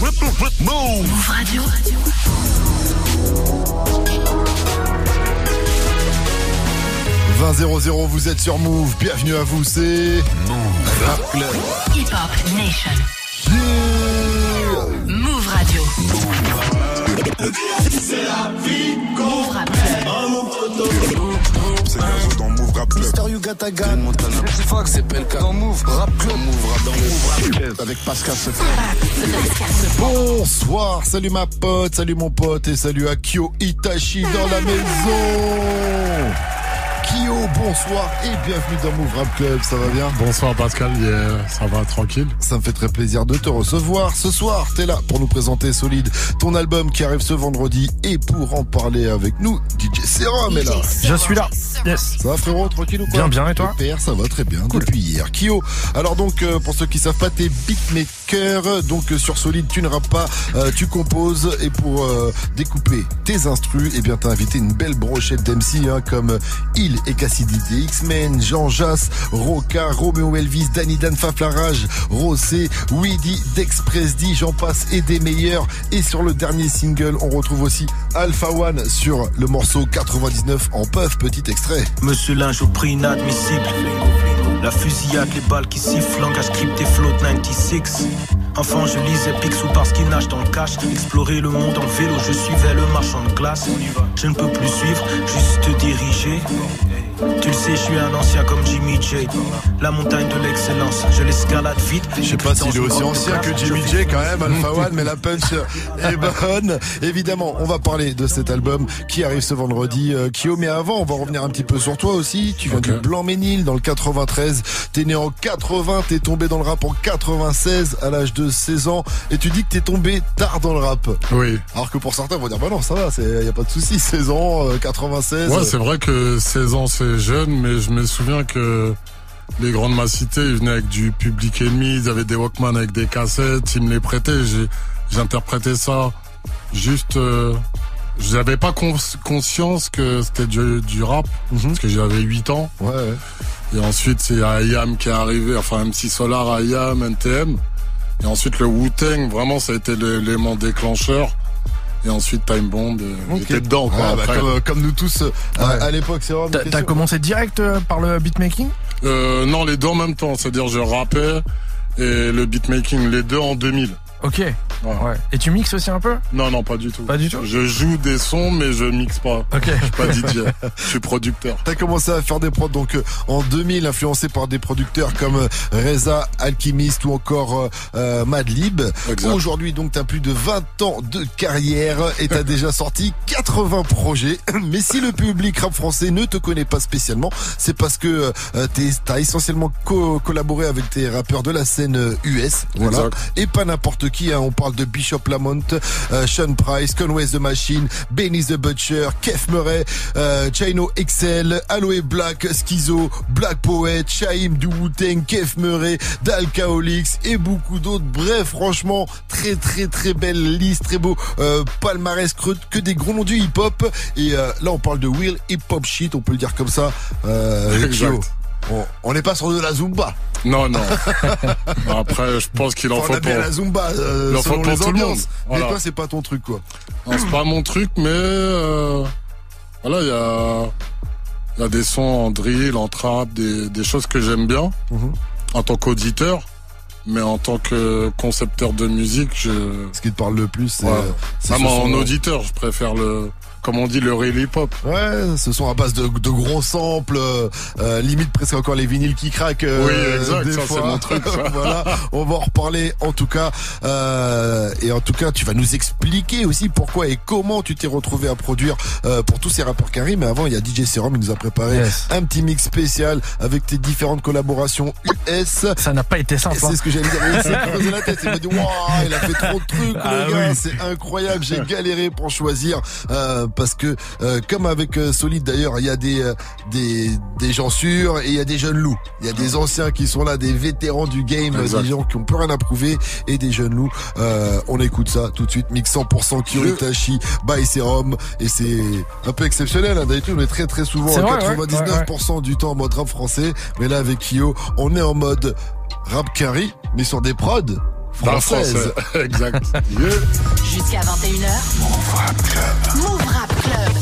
Move Radio. « 20 vous êtes sur Move, bienvenue à vous, c'est Move Rap Club. Hip Hop Nation. Move Radio. C'est la vie Move Mister Yugatagan. Montana. Fox et Pelka. Dans Move Rap Club. Move Rap dans Move Rap Club. Avec Pascal. Bonsoir, salut ma pote, salut mon pote et salut à Kyo Itachi dans la maison. Kyo, bonsoir et bienvenue dans Move Rap Club, ça va bien Bonsoir Pascal, yeah, ça va tranquille. Ça me fait très plaisir de te recevoir. Ce soir, t'es là pour nous présenter Solide, ton album qui arrive ce vendredi et pour en parler avec nous, DJ Serum est là. Je suis là. Yes. Ça va frérot, tranquille ou quoi Bien, bien, et toi Super, ça va très bien depuis hier. Kyo, alors donc euh, pour ceux qui savent pas, t'es beatmaker, donc euh, sur Solide tu ne rappes pas, euh, tu composes et pour euh, découper tes instrus, eh bien t'as invité une belle brochette d'MC hein, comme Il et Cassidy des X-Men, Jean Jass, Roca, Romeo Elvis, Danny Dan Faflarage, Rossé, Weedy, Dexpress D, j'en passe et des meilleurs. Et sur le dernier single, on retrouve aussi Alpha One sur le morceau 99 en puff, petit extrait. Monsieur Linge au prix inadmissible. La fusillade, les balles qui sifflent, langage crypté, float 96. Enfant, je lisais Picsou parce qu'il nage dans le cash. Explorer le monde en vélo, je suivais le marchand de glace. Je ne peux plus suivre, juste diriger. Tu le sais, je suis un ancien comme Jimmy J. La montagne de l'excellence, je l'escalade vite. Je sais pas s'il est aussi ancien que Jimmy J quand même, Alpha One, mais la punch est bonne. Évidemment, on va parler de cet album qui arrive ce vendredi. Euh, Kyo, mais avant, on va revenir un petit peu sur toi aussi. Tu viens du Blanc-Ménil dans le 93. T'es né en 80, t'es tombé dans le rap en 96 à l'âge de 16 ans. Et tu dis que t'es tombé tard dans le rap. Oui. Alors que pour certains, vont dire, bah non, ça va, y a pas de souci. 16 ans, euh, 96. Ouais, c'est vrai que 16 ans c'est jeune, mais je me souviens que les grandes massités, ils venaient avec du public ennemi, ils avaient des Walkman avec des cassettes, ils me les prêtaient, j'ai, j'interprétais ça juste, euh, j'avais pas cons- conscience que c'était du, du rap, Mhm. parce que j'avais 8 ans. Ouais, ouais. Et ensuite, c'est IAM qui est arrivé, enfin MC Solar, IAM, NTM. Et ensuite, le Wu-Tang, vraiment, ça a été l'élément déclencheur. Et ensuite, Time Bomb, euh, Ok. j'étais dedans, quoi. Ah, bah, comme, comme nous tous euh, à- l'époque, c'est vraiment. T'as t'as commencé direct euh, par le beatmaking? Euh, non, les deux en même temps. C'est-à-dire, je rappais et le beatmaking, les deux en 2000. Ok. Ouais. Ouais. Et tu mixes aussi un peu? Non, non, pas du tout. Pas du tout? Je joue des sons, mais je mixe pas. Ok. Je suis pas DJ. Je suis producteur. T'as commencé à faire des prods donc euh, en 2000, influencé par des producteurs comme euh, Reza, Alchemist ou encore euh, euh, Madlib. Aujourd'hui donc t'as plus de 20 ans de carrière et t'as déjà sorti 80 projets. Mais si le public rap français ne te connaît pas spécialement, c'est parce que euh, t'es- t'as essentiellement co- collaboré avec tes rappeurs de la scène US. Voilà. Exact. Et pas n'importe qui, hein. on parle de Bishop Lamont, euh, Sean Price, Conway the Machine, Benny the Butcher, Kef Murray, euh, Chino XL, Aloe Black, Schizo, Black Poet, Shaim du Wu-Tang, Kef Murray, Dalkaolix et beaucoup d'autres. Bref, franchement, très très très belle liste, très beau euh, palmarès, que, que des gros noms du hip-hop. Et euh, là, on parle de Will Hip-Hop Shit, on peut le dire comme ça. Euh. On- n'est pas sur de la Zumba. Non, non. Après, je pense qu'il en faut pour... la Zumba euh, Il en faut pour les tout le monde. ambiances. Mais toi, c'est pas ton truc, quoi. C'est pas mon truc, mais euh, voilà, il y a, il y a des sons en drill, en trap, des, des choses que j'aime bien Mhm. en tant qu'auditeur, mais en tant que concepteur de musique, je Ce qui te parle le plus, c'est... Ouais. ce en auditeur, je préfère le, comme on dit, le real hip hop. Ouais, ce sont à base de, de gros samples, euh, euh, limite presque encore les vinyles qui craquent. euh, Oui, exact, des ça, fois. c'est mon truc, ça. voilà, on va en reparler en tout cas. Euh, et en tout cas, tu vas nous expliquer aussi pourquoi et comment tu t'es retrouvé à produire euh, pour tous ces rappeurs qui. Mais avant, il y a DJ Serum, il nous a préparé Yes. un petit mix spécial avec tes différentes collaborations US. Ça n'a pas été simple. hein. C'est ce que j'allais dire. Il s'est creusé la tête. Il m'a dit, waouh, il a fait trop de trucs, Ah le gars. oui. C'est incroyable. J'ai galéré pour choisir, euh, parce que, euh, comme avec euh, Solid d'ailleurs, il y a des, euh, des, des gens sûrs et il y a des jeunes loups. Il y a des anciens qui sont là, des vétérans du game, Exact. des gens qui ont plus rien à prouver et des jeunes loups. Euh, on écoute ça tout de suite. Mix 100% Kiritashi by Serum et c'est un peu exceptionnel. Hein. D'habitude, on est très très souvent à vrai, ouais, 99% du temps en mode rap français, mais là avec Kyo, on est en mode rap carry, mais sur des prods française. exact. Yeah. Jusqu'à 21h. Move Rap Club. Move Rap Club.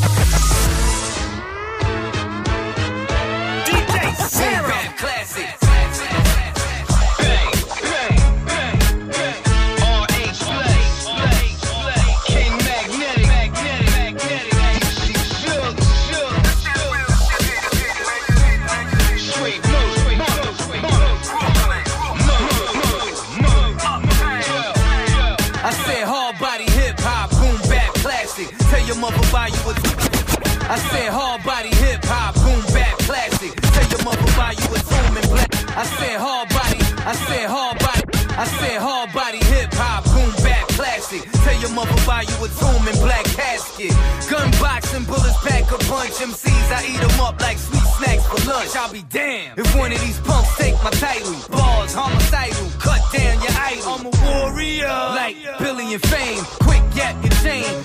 Said hard body hip hop, boom bap classic. Tell your mother buy you a zoom black. I said hard body. I said hard body. I said hard body hip hop, boom bap classic. Tell your mother buy you a tomb black casket. Gun boxing, bullets pack a punch. MCs, I eat 'em up like sweet snacks for lunch. I'll be damned if one of these punks take my title. Bars, homicidal, cut down your idol. I'm a warrior, like Billy and Fame. Quick yap your chain.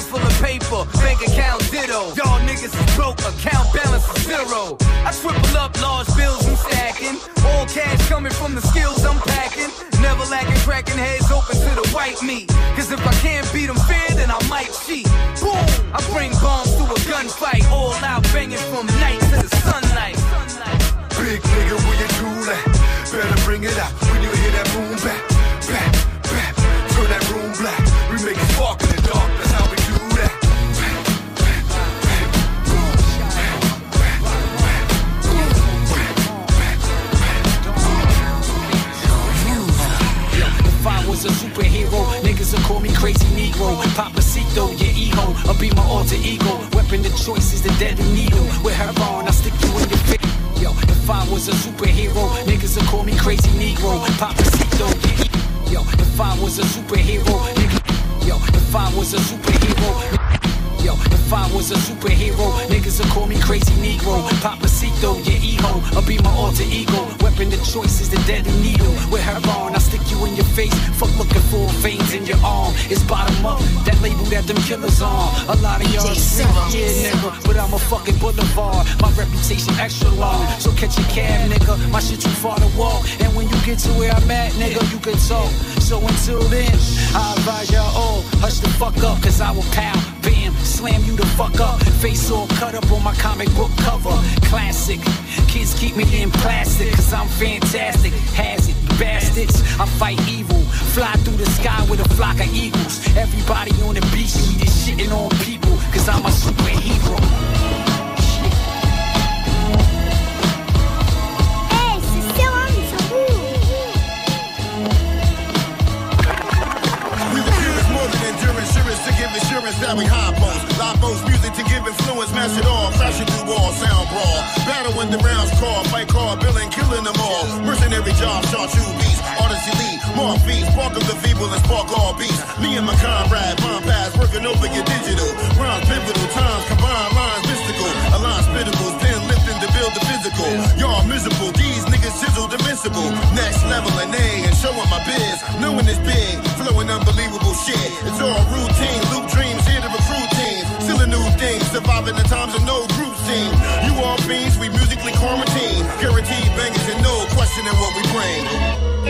Full of paper, bank account ditto. Y'all niggas is broke, account balance is zero. I triple up large bills I'm stacking. All cash coming from the skills I'm packing. Never lacking, cracking heads open to the white meat. Cause if I can't beat them fair, then I might cheat. Boom! I bring bombs to a gunfight. All out banging from night would call me crazy Negro. Papacito, your ego, I'll be my alter ego. Weapon of choice is the deadly needle. With her on, I stick you in your face. Yo, if I was a superhero, niggas would call me crazy Negro. Papacito, your ego. Yo, if I was a superhero, nigga. Yo, if I was a superhero. Yo, if I was a superhero, niggas would call me crazy Negro. Papacito, your ego, I'll be my alter ego. Weapon of choice is the deadly needle. With her on, I stick you in your face. Fuck looking for veins in your arm. It's bottom up, that label that them killers on. A lot of y'all sick, yeah, nigga. But I'm a fucking boulevard. My reputation extra long. So catch a cab, nigga. My shit too far to walk. And when you get to where I'm at, nigga, you can talk. So until then, I advise y'all all, hush the fuck up, cause I will bam, slam you the fuck up. Face all cut up on my comic book cover. Classic. Kids keep me in plastic, cause I'm fantastic. Has it, bastards. I fight evil. Fly through the sky with a flock of eagles. Everybody on the beach see this shitting on people, cause I'm a superhero. We high post. Live post music to give influence, mash it all, it through wall, sound brawl. Battle when the rounds call, fight call, billing, killing them all. Mercenary job, shot you beats, elite, more feet, spark of the feeble and spark all beats. Me and my comrade, bomb pass, working over your digital. Rounds pivotal, times combine lines mystical. A line spittables, then lifting to build the physical. Y'all miserable, these niggas chiseled invincible. Next level and A and showing my biz. Knowing it's big, flowing unbelievable shit. It's all routine, loop dreams a new thing, surviving the times of no group team. You all beans, we musically quarantine. Guaranteed bangers and no questioning what we bring.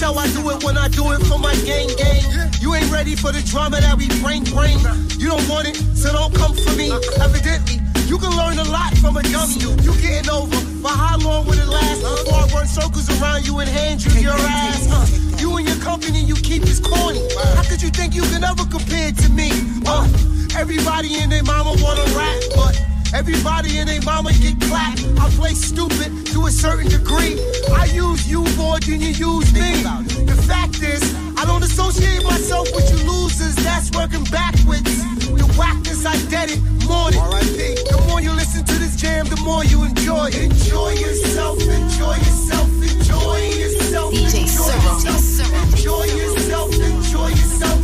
How I do it when I do it for my gang gang. You ain't ready for the drama that we bring bring. You don't want it, so don't come for me. Evidently, you can learn a lot from a dummy. You getting over, but how long will it last? Before I run circles around you and hand you your ass. Uh, you and your company, you keep this corny. How could you think you can ever compare to me? Uh, everybody and their mama wanna rap, Everybody and their mama get clapped. I play stupid to a certain degree. I use you more than you use me. The fact is, I don't associate myself with you losers. That's working backwards. The whackness, I dead it. Morning. The more you listen to this jam, the more you enjoy. it. Enjoy yourself. Enjoy yourself. Enjoy yourself. Enjoy yourself. Enjoy yourself. Enjoy yourself. Enjoy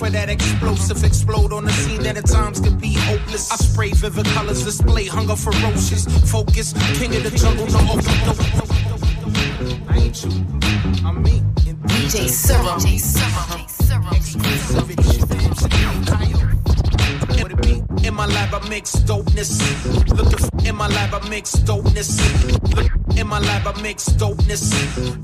for that explosive explode on the scene that at times can be hopeless. I spray vivid colors, display hunger ferocious. Focus, king of the jungle, no overdose. I ain't you, I'm me. DJ it? In my lab, I mix dopeness. Looking in my lab, I mix dopeness. In my lab, I mix dopeness.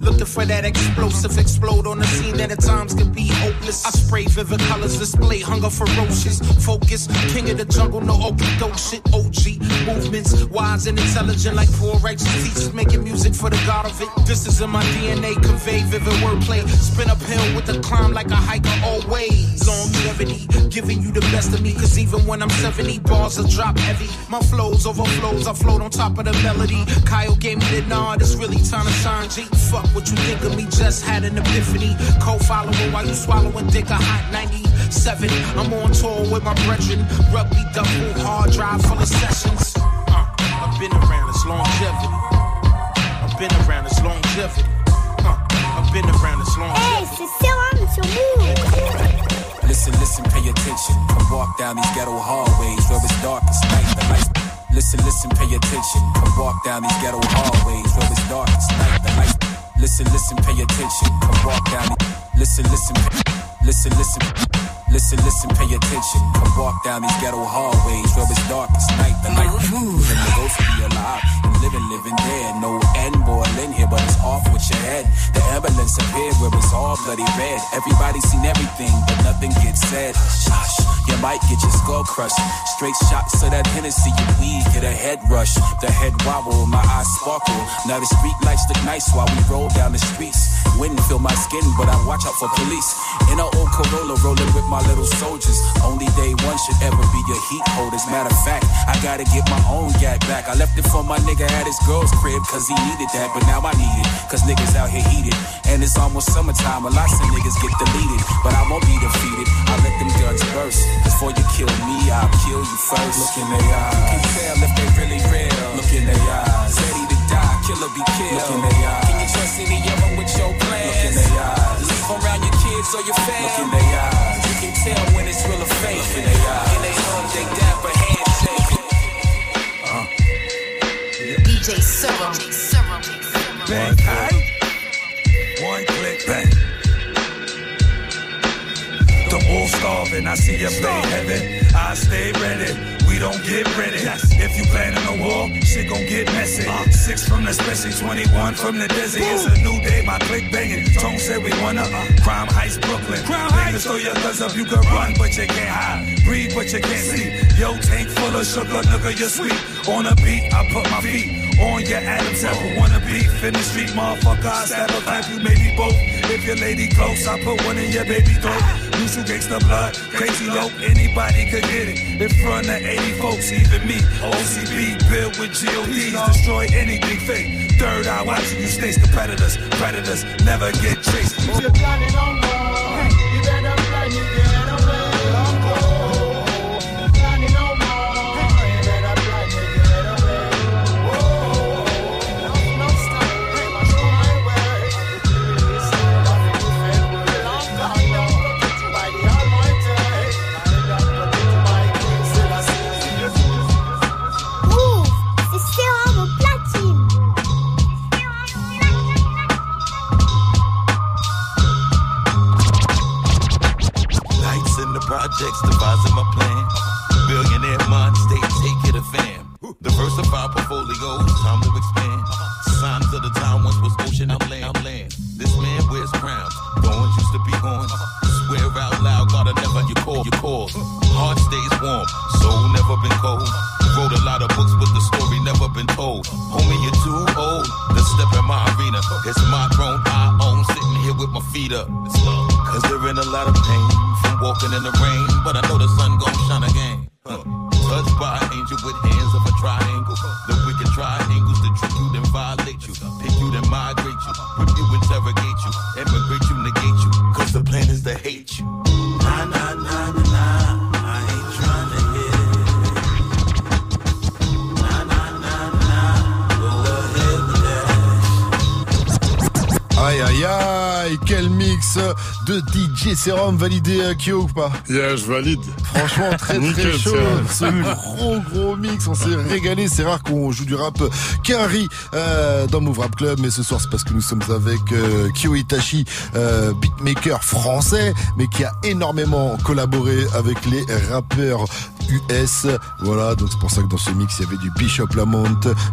Looking for that explosive explode on the scene that at times can be hopeless. I spray vivid colors, display hunger ferocious. Focus, king of the jungle, no okie doke shit. OG movements, wise and intelligent like poor righteous teachers making music for the god of it. This is in my DNA, convey vivid wordplay. Spin uphill with the climb like a hiker always. Longevity, giving you the best of me, cause even when I'm 70, bars will drop heavy. My flows overflows, I float on top of the melody. Kyle gave me the nod, it's really time to shine. G, fuck what you think of me, just had an epiphany. Co-follower while you swallowing dick a hot 97. I'm on tour with my brethren. Rugby double, hard drive full of sessions. Uh, I've been around, it's longevity. I've been around, it's longevity. Uh, I've been around, it's longevity. Hey, c'est Serum sur Move. Listen, listen, pay attention. Come walk down these ghetto hallways where it's darkest night. The lights. Listen, listen, pay attention. Come walk down these ghetto hallways where it's darkest night. The lights. Listen, listen, pay attention. Come walk down. Listen, listen, listen, listen. Listen, listen, pay attention. Come walk down these ghetto hallways where it's darkest night. The light. And the ghost be alive living, living there. No end boy in here, but it's off with your head. The ambulance appeared where it's all bloody red. Everybody seen everything, but nothing gets said. Shush, you might get your skull crushed. Straight shots of that Hennessy, you weed, get a head rush. The head wobble, my eyes sparkle. Now the street lights look nice while we roll down the streets. Wind fill my skin, but I watch out for police. In an old Corolla, rolling with my little soldiers. Only day one should ever be your heat holders. Matter of fact, I gotta get my own gat back. I left it for my nigga at his girl's crib, cause he needed that, but now I need it. Cause niggas out here heated. And it's almost summertime, a lot of niggas get deleted. But I won't be defeated. I let them guns burst. Before you kill me, I'll kill you first. Look in their eyes. You can tell if they really real. Look in their eyes. Ready to die, killer be killed. Look in their eyes. Can you trust any of them with your plans? Look in their eyes. Leave around your kids or your family. Look in their eyes. You can tell when it's real or fake. Look in their eyes. And they hug, they dapper DJ Serum. Bang, bang. One click, bang. The all starving, I see you play heaven. I stay ready. We don't get ready. If you planning a war, shit gon' get messy. Uh. Six from the special, 21 from the desert. It's a new day, my click banging. Tone said we wanna uh. crime heist Brooklyn. Crime heist. throw your guns up, you can run, but you can't hide. Breathe, but you can't see. Yo, tank full of sugar, nigga, you're sweet. On a beat, I put my feet on your Adam's apple. Wanna beef in the street, motherfucker. I stab a clamp you, maybe both. If your lady close, I put one in your baby throat. You gangsta blood, crazy low, anybody could get it. In front of 80 folks, even me. OCB built with GODs, destroy anything fake. Third eye watching you snakes, competitors, predators, predators never get chased. If you're planning on war, walking in the rain, but I know the quel mix de DJ Serum validé à Kyo ou pas Yeah, je valide. Franchement, très très chaud. Ce gros gros mix, on s'est régalé. C'est rare qu'on joue du rap Kenry euh, dans Move Rap Club, mais ce soir c'est parce que nous sommes avec euh, Kyo Itachi, euh, beatmaker français, mais qui a énormément collaboré avec les rappeurs US. Voilà, donc c'est pour ça que dans ce mix il y avait du Bishop Lamont,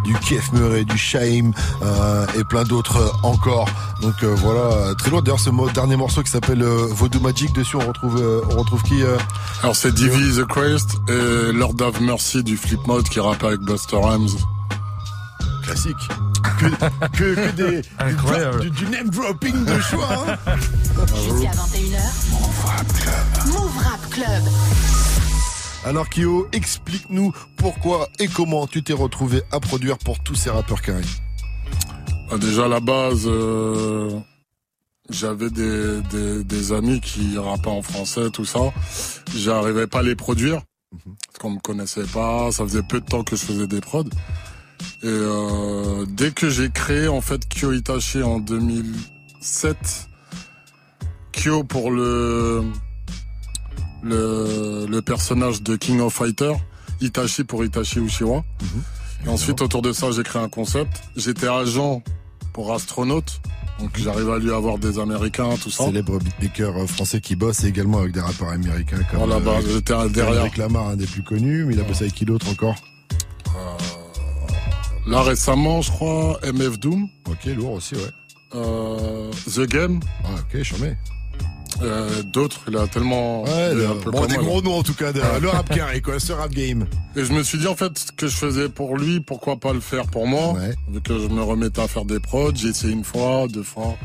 du Kef Murray, du Shaim euh, et plein d'autres encore. Donc euh, voilà, très lourd. D'ailleurs, ce dernier morceau qui s'appelle euh, Voodoo Magic, dessus on retrouve, euh, on retrouve qui euh Alors c'est Divi the Christ et Lord of Mercy du Flip Mode qui rappe avec Buster Rhymes. Classique. Que, que, que des, Incroyable. du, du name dropping de choix. hein. Jeudi à 21h. Move Rap Club. Move Rap Club. Alors Kyo, explique-nous pourquoi et comment tu t'es retrouvé à produire pour tous ces rappeurs carrés. Ah, déjà à la base, euh, j'avais des, des, des amis qui rappaient en français, tout ça. J'arrivais pas à les produire parce qu'on me connaissait pas. Ça faisait peu de temps que je faisais des prods. Et euh, dès que j'ai créé en fait Kyo Itachi en 2007, Kyo pour le le, le personnage de King of Fighter, Itachi pour Itachi Uchiwa. Et ensuite, autour de ça, j'ai créé un concept. J'étais agent pour astronaute. Donc, j'arrive à lui avoir des Américains, tout ça. Célèbre beatmaker euh, français qui bosse également avec des rappeurs américains comme Voilà, bah, euh, j'étais derrière. Kendrick Lamar, un des plus connus, mais il a bossé avec qui d'autre encore? Là, récemment, je crois, MF Doom. Ok, lourd aussi, ouais. Euh, The Game. Ah, ok, charmé. Euh, D'autres, il a tellement. Ouais, le- un peu bon, comme des moi, gros là. noms en tout cas, de- le rap carré, quoi, ce rap game. Et je me suis dit, en fait, ce que je faisais pour lui, pourquoi pas le faire pour moi Vu que je me remettais à faire des prods, j'ai essayé une fois, deux fois,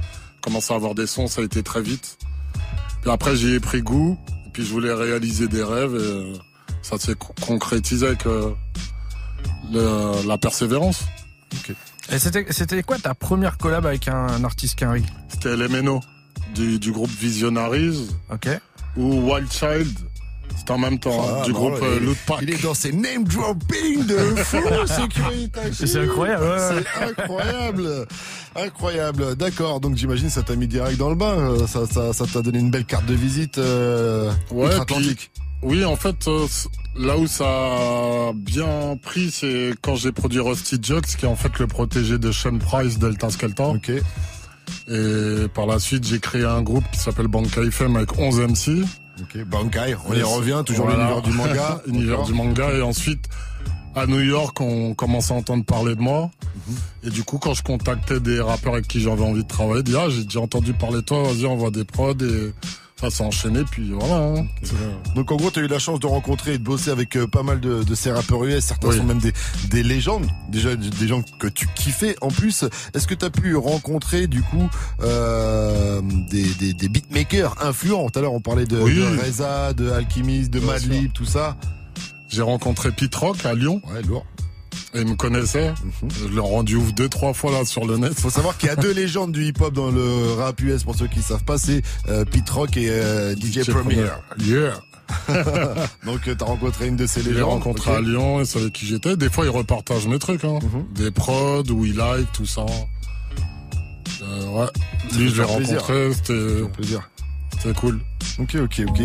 commencé à avoir des sons, ça a été très vite. Puis après, j'y ai pris goût, et puis je voulais réaliser des rêves, et euh, ça s'est co- concrétisé avec euh, le- la persévérance. Et c'était, c'était quoi ta première collab avec un, un artiste Kenry? C'était LMNO, du, du groupe Visionaries. Ok. Ou Wild Child. C'était en même temps, hein, Ah, du groupe euh, il- Loot Pack. Il est dans ses name dropping de fou, sécurité. C'est incroyable, ouais. C'est incroyable. Incroyable. D'accord. Donc j'imagine ça t'a mis direct dans le bain. Euh, Ça, ça, ça t'a donné une belle carte de visite euh, Ouais, outre-Atlantique. puis- oui, en fait, euh, là où ça a bien pris, c'est quand j'ai produit Rusty Jux, qui est en fait le protégé de Sean Price Delta Skelta. Ok. Et par la suite, j'ai créé un groupe qui s'appelle Bankai FM avec 11 MC. Ok, Bankai, on y revient, toujours voilà. l'univers du manga. univers du manga. Et ensuite, à New York, on commençait à entendre parler de moi. Mhm. Et du coup, quand je contactais des rappeurs avec qui j'avais envie de travailler, je dis, ah, j'ai déjà entendu parler de toi, vas-y, on voit des prods. Et ça s'est enchaîné, puis voilà. hein. Donc en gros, tu as eu la chance de rencontrer et de bosser avec euh, pas mal de, de ces rappeurs US. Certains Oui. sont même des, des légendes, déjà des gens que tu kiffais. En plus, est-ce que tu as pu rencontrer du coup euh, des, des, des beatmakers influents? Tout à l'heure, on parlait de, Oui. de Reza, de Alchemist, de Madlib, tout ça. J'ai rencontré Pete Rock à Lyon. Ouais, lourd. Et il me connaissait. Je l'ai rendu ouf deux, trois fois là sur le net. Faut savoir qu'il y a deux légendes du hip-hop dans le rap US, pour ceux qui savent pas, c'est euh, Pete Rock et euh, DJ, Premier. Yeah. Donc euh, t'as rencontré une de ces Je l'ai légendes. rencontré ok. à Lyon et c'est avec qui j'étais. Des fois, il repartage mes trucs, hein. Des prods où il like, tout ça. Euh, ouais. Lui, je l'ai rencontré, c'était, plaisir. C'était cool. Ok, ok, ok.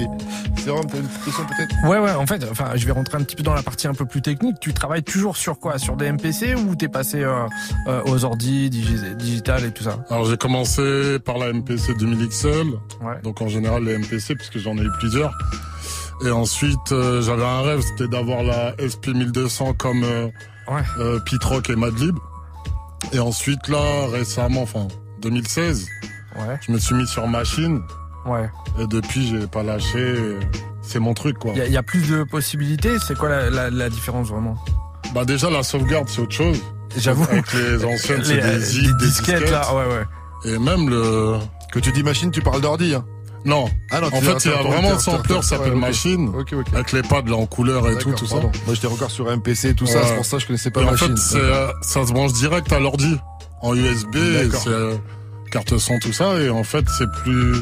Sérum, t'as une question peut-être Ouais, ouais, en fait, enfin, je vais rentrer un petit peu dans la partie un peu plus technique. Tu travailles toujours sur quoi? Sur des MPC ou t'es passé euh, euh, aux ordi, digi- digital et tout ça? Alors, j'ai commencé par la MPC 2000 XL. Ouais. Donc, en général, les MPC, puisque j'en ai eu plusieurs. Et ensuite, euh, j'avais un rêve, c'était d'avoir la SP 1200 comme euh, euh, Pete Rock et Madlib. Et ensuite, là, récemment, enfin, 2016, Ouais. je me suis mis sur machine. Ouais. Et depuis, j'ai pas lâché. C'est mon truc, quoi. Il y, a- il y a plus de possibilités. C'est quoi la, la, la différence vraiment? Bah déjà la sauvegarde c'est autre chose. J'avoue. Avec les anciennes c'est Les, euh, des zips, des des disquettes, là, ouais, ouais. Et même le. Que tu dis machine, tu parles d'ordi. Hein. Non. Ah non, en fait, il y a vraiment un attends, qui s'appelle ouais. Machine. Ok, ok. Avec les pads là en couleur et tout, tout ça. Moi j'étais encore sur MPC et tout ça, c'est pour ça que je connaissais pas Et machine. En fait, c'est, euh, ça se branche direct à l'ordi. En USB, D'accord. c'est euh, carte son, tout ça. Et en fait, c'est plus.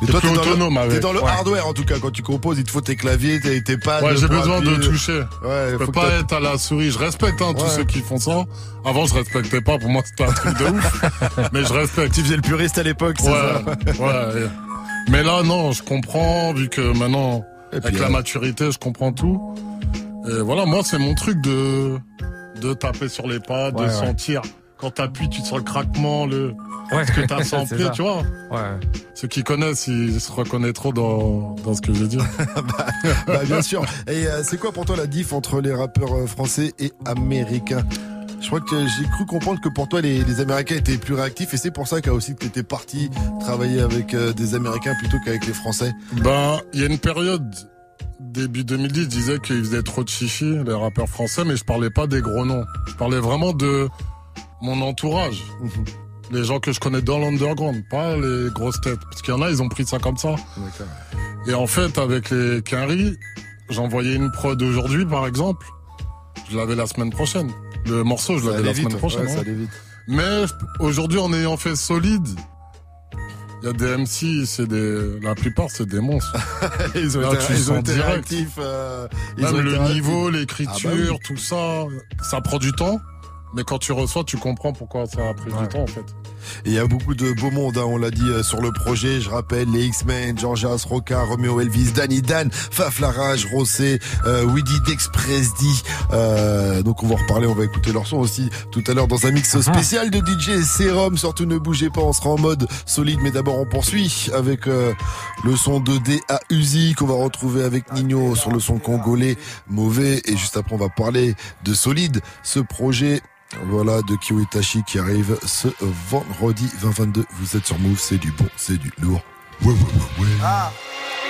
T'es toi, t'es dans, autonome le, avec. t'es dans le Ouais. hardware en tout cas. Quand tu composes, il te faut tes claviers, tes, tes pads. Ouais, j'ai besoin de toucher. Ouais, je peux pas être à la souris. Je respecte hein, tous ceux qui font ça. Avant, je respectais pas. Pour moi, c'était un truc de ouf. Mais je respecte. Tu faisais le puriste à l'époque, c'est Ouais, ça ouais. Mais là, non, je comprends, vu que maintenant, avec la euh, maturité, je comprends tout. Et voilà, moi, c'est mon truc de, de taper sur les pas, de sentir. Quand t'appuies, tu sens le craquement, le, Ouais. ce que t'as sans C'est pied, ça. tu vois. Ouais. Ceux qui connaissent, ils se reconnaîtront dans, dans ce que je veux dire. bah, bien sûr. Et euh, c'est quoi pour toi la diff entre les rappeurs euh, français et américains? Je crois que j'ai cru comprendre que pour toi les, les Américains étaient plus réactifs et c'est pour ça qu'à aussi que tu étais parti travailler avec euh, des Américains plutôt qu'avec les Français. Ben, il y a une période, début 2010, je disais qu'ils faisaient trop de chichi, les rappeurs français, mais je parlais pas des gros noms. Je parlais vraiment de mon entourage. Les gens que je connais dans l'underground, pas les grosses têtes. Parce qu'il y en a, ils ont pris ça comme ça. Et en fait, avec les Quinry, j'envoyais une prod aujourd'hui, par exemple. Je l'avais la semaine prochaine. Le morceau, je l'avais la vite, semaine prochaine. ouais. vite. Mais aujourd'hui, en ayant fait solide, il y a des MC, c'est des, la plupart, c'est des monstres. ils ont Là, été, tu ils ont sens été direct. euh, ils Même ont le niveau, Ah bah l'écriture, oui. tout ça, ça prend du temps. Mais quand tu reçois, tu comprends pourquoi ça a pris du temps, en fait. Et il y a beaucoup de beau monde, hein, on l'a dit euh, sur le projet. Je rappelle les X-Men, Georgias, Roca, Romeo Elvis, Danny Dan, Faf Larage, Rossé, euh, Weedy D'Express D. Euh, donc on va en reparler, on va écouter leur son aussi tout à l'heure dans un mix spécial de DJ Serum. Surtout ne bougez pas, on sera en mode solide. Mais d'abord on poursuit avec euh, le son de DA Uzi qu'on va retrouver avec Nino sur le son congolais mauvais. Et juste après on va parler de solide, ce projet voilà, de Kiwitachi qui arrive ce vendredi 2022. Vous êtes sur Move, c'est du bon, c'est du lourd. Ouais, ouais, ouais, ouais. Ah.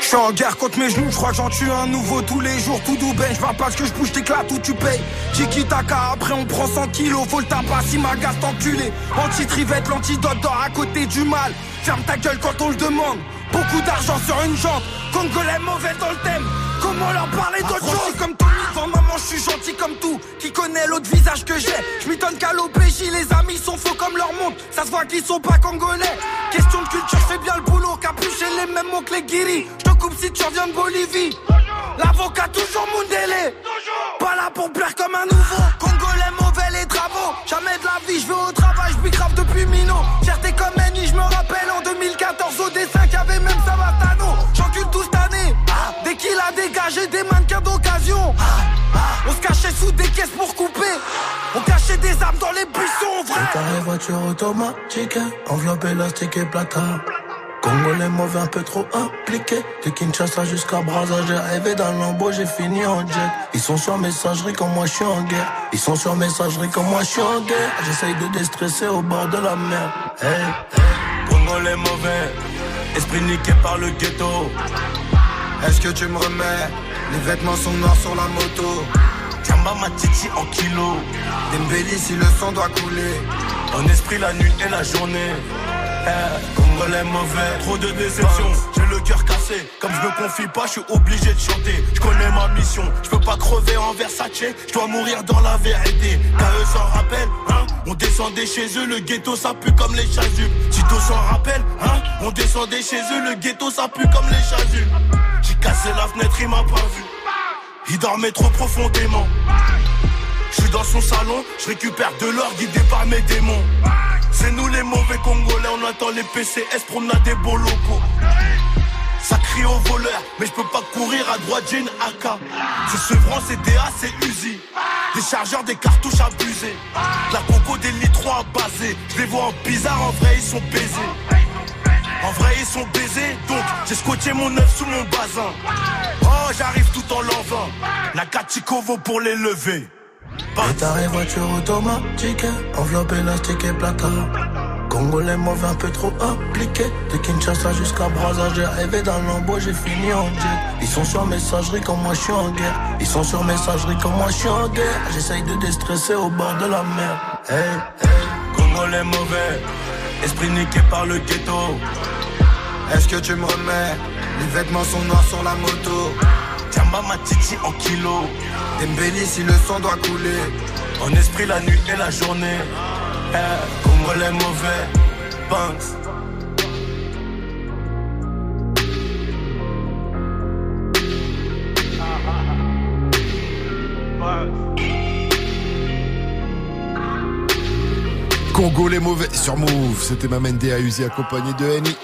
Je suis en guerre contre mes genoux, je crois que j'en tue un nouveau tous les jours, tout doux ben, je parle pas que je bouge, t'éclates ou tu payes. Tiki taka, après on prend 100 kilos, faut le tabac si ma gasse t'enculé. Anti-trivette, l'antidote dort à côté du mal. Ferme ta gueule quand on le demande. Beaucoup d'argent sur une jambe, Congolais mauvais dans le thème. Comment leur parler d'autre chose comme devant je suis gentil comme tout. Qui connaît l'autre visage que j'ai Je m'étonne qu'à l'OPJ, les amis sont faux comme leur monde. Ça se voit qu'ils sont pas congolais. Question de culture, je fais bien le boulot. Capuché les mêmes mots que les guiris. Je te coupe si tu reviens de Bolivie. L'avocat toujours Mundele. Pas là pour plaire comme un nouveau. Congolais mauvais les travaux. Jamais de la vie, je vais au travail, je grave depuis Mino. Fierté comme Annie, je me rappelle en 2014 au dessin qu'il y avait même Savatano. J'encule tout cette année. Ah, dès qu'il a dégagé des mannequins d'occasion. Ah, on se cachait sous des caisses pour couper. On cachait des armes dans les buissons, vrai. Préparé voiture automatique, enveloppe élastique et platane. Congolais mauvais un peu trop impliqué. De Kinshasa jusqu'à Brazza, j'ai rêvé d'un lambeau, j'ai fini en jet. Ils sont sur messagerie comme moi je suis en guerre. Ils sont sur messagerie comme moi je suis en guerre. J'essaye de déstresser au bord de la mer. Hey, hey. Congolais mauvais, esprit niqué par le ghetto. Est-ce que tu me remets Les vêtements sont noirs sur la moto. Tiamba ma titi en kilo. Dembélé si le sang doit couler. En esprit la nuit et la journée. Eh, Congolais mauvais, trop de déception. J'ai le cœur cassé. Comme je me confie pas, je suis obligé de chanter. Je connais ma mission. Je peux pas crever en Versace. Je dois mourir dans la vérité. KE s'en rappelle, hein On descendait chez eux, le ghetto ça pue comme les chasubles. Tito s'en rappelle, hein On descendait chez eux, le ghetto ça pue comme les chasubles. J'ai cassé la fenêtre, il m'a pas vu. Il dormait trop profondément. Je suis dans son salon, je récupère de l'or guidé par mes démons. C'est nous les mauvais Congolais, on attend les PCS, promenade des beaux locaux. Ça crie au voleur, mais je peux pas courir à droite, j'ai une AK. C'est Sevran, c'est DA, c'est Uzi. Des chargeurs, des cartouches abusées. La coco des litrons à. Je les vois en bizarre, en vrai, ils sont baisés. En vrai, ils sont baisés, donc j'ai scotché mon œuf sous mon bazin. Oh, j'arrive tout en l'envin. La Katikovo pour les lever. Préparé voiture automatique, enveloppe élastique et platane. Congolais mauvais un peu trop impliqué. De Kinshasa jusqu'à Brazza, j'ai rêvé d'un lambeau, j'ai fini en jet. Ils sont sur messagerie comme moi je suis en guerre. Ils sont sur messagerie comme moi je suis en guerre. J'essaye de déstresser au bord de la mer. Hey, hey. Congolais mauvais, esprit niqué par le ghetto. Est-ce que tu me remets? Les vêtements sont noirs sur la moto. Mama Titi en kilo. Dembélé si le sang doit couler. En esprit la nuit et la journée. Eh, comme les mauvais. Banks. Congo les mauvais sur Move, c'était Mamende Uzi accompagné de Henny.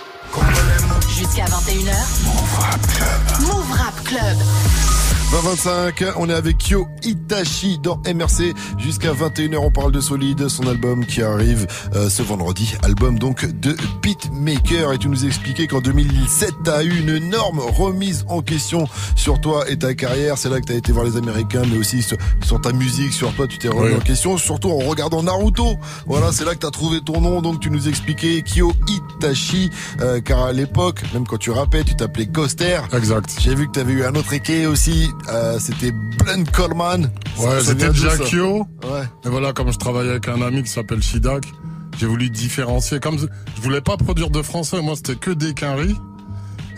Jusqu'à 21h. Move Rap Club. Move Rap Club. 20-25, on est avec Kyo Itachi dans MRC. Jusqu'à 21h, on parle de Solide, son album qui arrive euh, ce vendredi. Album donc de Beatmaker. Et tu nous expliquais qu'en 2007, t'as eu une énorme remise en question sur toi et ta carrière. C'est là que t'as été voir les Américains, mais aussi sur, sur ta musique, sur toi, tu t'es remis Oui. en question. Surtout en regardant Naruto. Voilà, c'est là que t'as trouvé ton nom. Donc tu nous expliquais Kyo Itachi, euh, car à l'époque, même quand tu rappais, tu t'appelais Coster. Exact. J'ai vu que t'avais eu un autre équé aussi. Euh, c'était Blunt Coleman. Ouais, c'était Jackio. Ouais. Et voilà, comme je travaillais avec un ami qui s'appelle Shidak, j'ai voulu différencier. Comme je voulais pas produire de français, moi c'était que des quinries.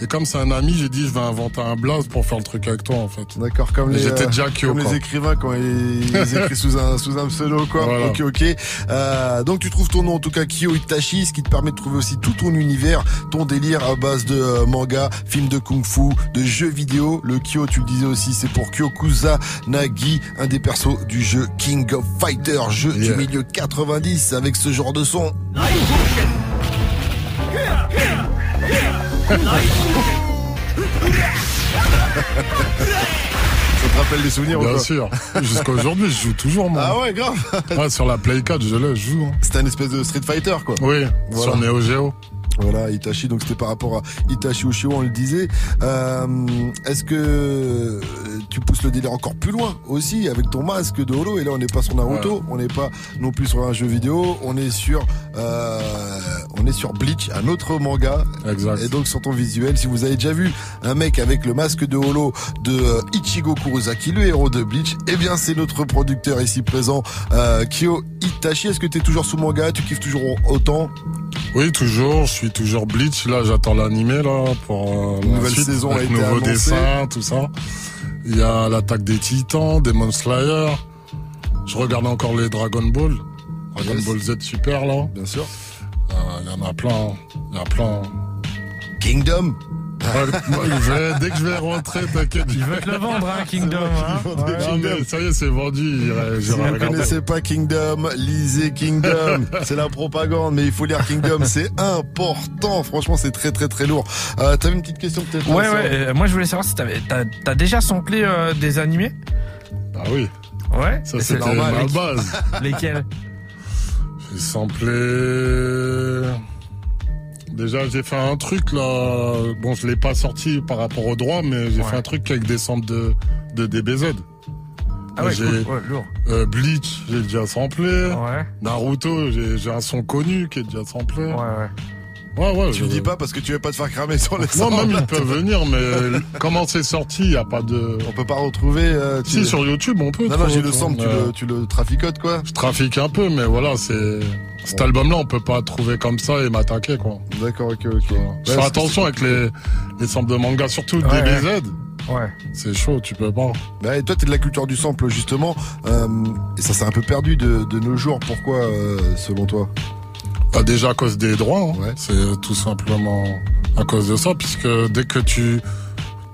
Et comme c'est un ami, j'ai dit je vais inventer un blaze pour faire le truc avec toi en fait. D'accord, comme Et les, J'étais Jackio. comme quoi. les écrivains quand ils, ils écrivent sous un, sous un pseudo, quoi. Voilà. Ok, ok. Euh, donc tu trouves ton nom, en tout cas, Kyo Itachi, ce qui te permet de trouver aussi tout ton univers, ton délire à base de euh, manga, films de kung-fu, de jeux vidéo. Le Kyo, tu le disais aussi, c'est pour Kyokuza Nagi, un des persos du jeu King of Fighters, jeu du milieu 90 avec ce genre de son. Ça te rappelle des souvenirs ou Bien quoi sûr. Jusqu'à aujourd'hui, je joue toujours moi. Ah ouais, grave. Ouais, sur la Play 4, je l'ai, je joue. hein. C'était un espèce de Street Fighter, quoi. Oui, Voilà. sur Neo Geo. Voilà, Itachi, donc c'était par rapport à Itachi Ushio, on le disait. Euh, Est-ce que tu pousses le délire encore plus loin aussi avec ton masque de holo? Et là, on n'est pas sur Naruto, on n'est pas non plus sur un jeu vidéo, on est sur, euh, on est sur Bleach, un autre manga. Exact. Et donc sur ton visuel, si vous avez déjà vu un mec avec le masque de holo de euh, Ichigo Kurosaki, le héros de Bleach, eh bien c'est notre producteur ici présent, euh, Kyo Itachi. Est-ce que tu es toujours sous manga? Tu kiffes toujours autant? Oui, toujours. Je suis toujours Bleach. Là, j'attends l'animé là pour euh, nouvelle suite, saison a avec été nouveau annoncée. dessin, tout ça. Il y a l'attaque des Titans, Demon Slayer. Je regarde encore les Dragon Ball. Dragon Yes. Ball Z Super là. Bien sûr. Euh, Il y en a plein. Il y en a plein. Kingdom moi, je vais- dès que je vais rentrer, t'inquiète. Il veut te le vendre, hein, Kingdom. hein. Ouais. Non, mais ça y est, c'est vendu. Si vous ne regarder. connaissez pas Kingdom, lisez Kingdom. c'est la propagande, mais il faut lire Kingdom, c'est important. Franchement, c'est très très très lourd. Euh, T'avais une petite question peut-être Ouais, ouais. euh, moi, je voulais savoir si t'avais, t'as, t'as déjà samplé euh, des animés? Ah oui, Ouais. ça c'est normal. ma Les- base. Lesquels? J'ai samplé. Déjà, j'ai fait un truc là. Bon, je l'ai pas sorti par rapport au droit, mais j'ai Ouais. fait un truc avec des samples de, de DBZ. Ah ouais, J'ai- cool. Ouais, lourd. Euh, Bleach, j'ai déjà samplé. Ouais. Naruto, j'ai j'ai un son connu qui est déjà samplé. Ouais, ouais. Ouais, ouais. Tu je- le dis pas parce que tu veux pas te faire cramer sur les Non, même ils peuvent venir, mais comment c'est sorti, il y a pas de. On peut pas retrouver. euh, tu- Si, sur YouTube, on peut. Non, j'ai le sample, tu le, tu le traficotes quoi. Je trafique un peu, mais voilà, c'est. Cet album-là, on peut pas trouver comme ça et m'attaquer, quoi. D'accord, ok, ok. Ouais, fais attention avec les, les samples de manga, surtout Ouais, DBZ. Ouais. C'est chaud, tu peux pas. Bah, et toi, t'es de la culture du sample, justement. Euh, et ça s'est un peu perdu de, de nos jours. Pourquoi, euh, selon toi? Pas déjà à cause des droits, hein. Ouais. c'est tout simplement à cause de ça, puisque dès que tu,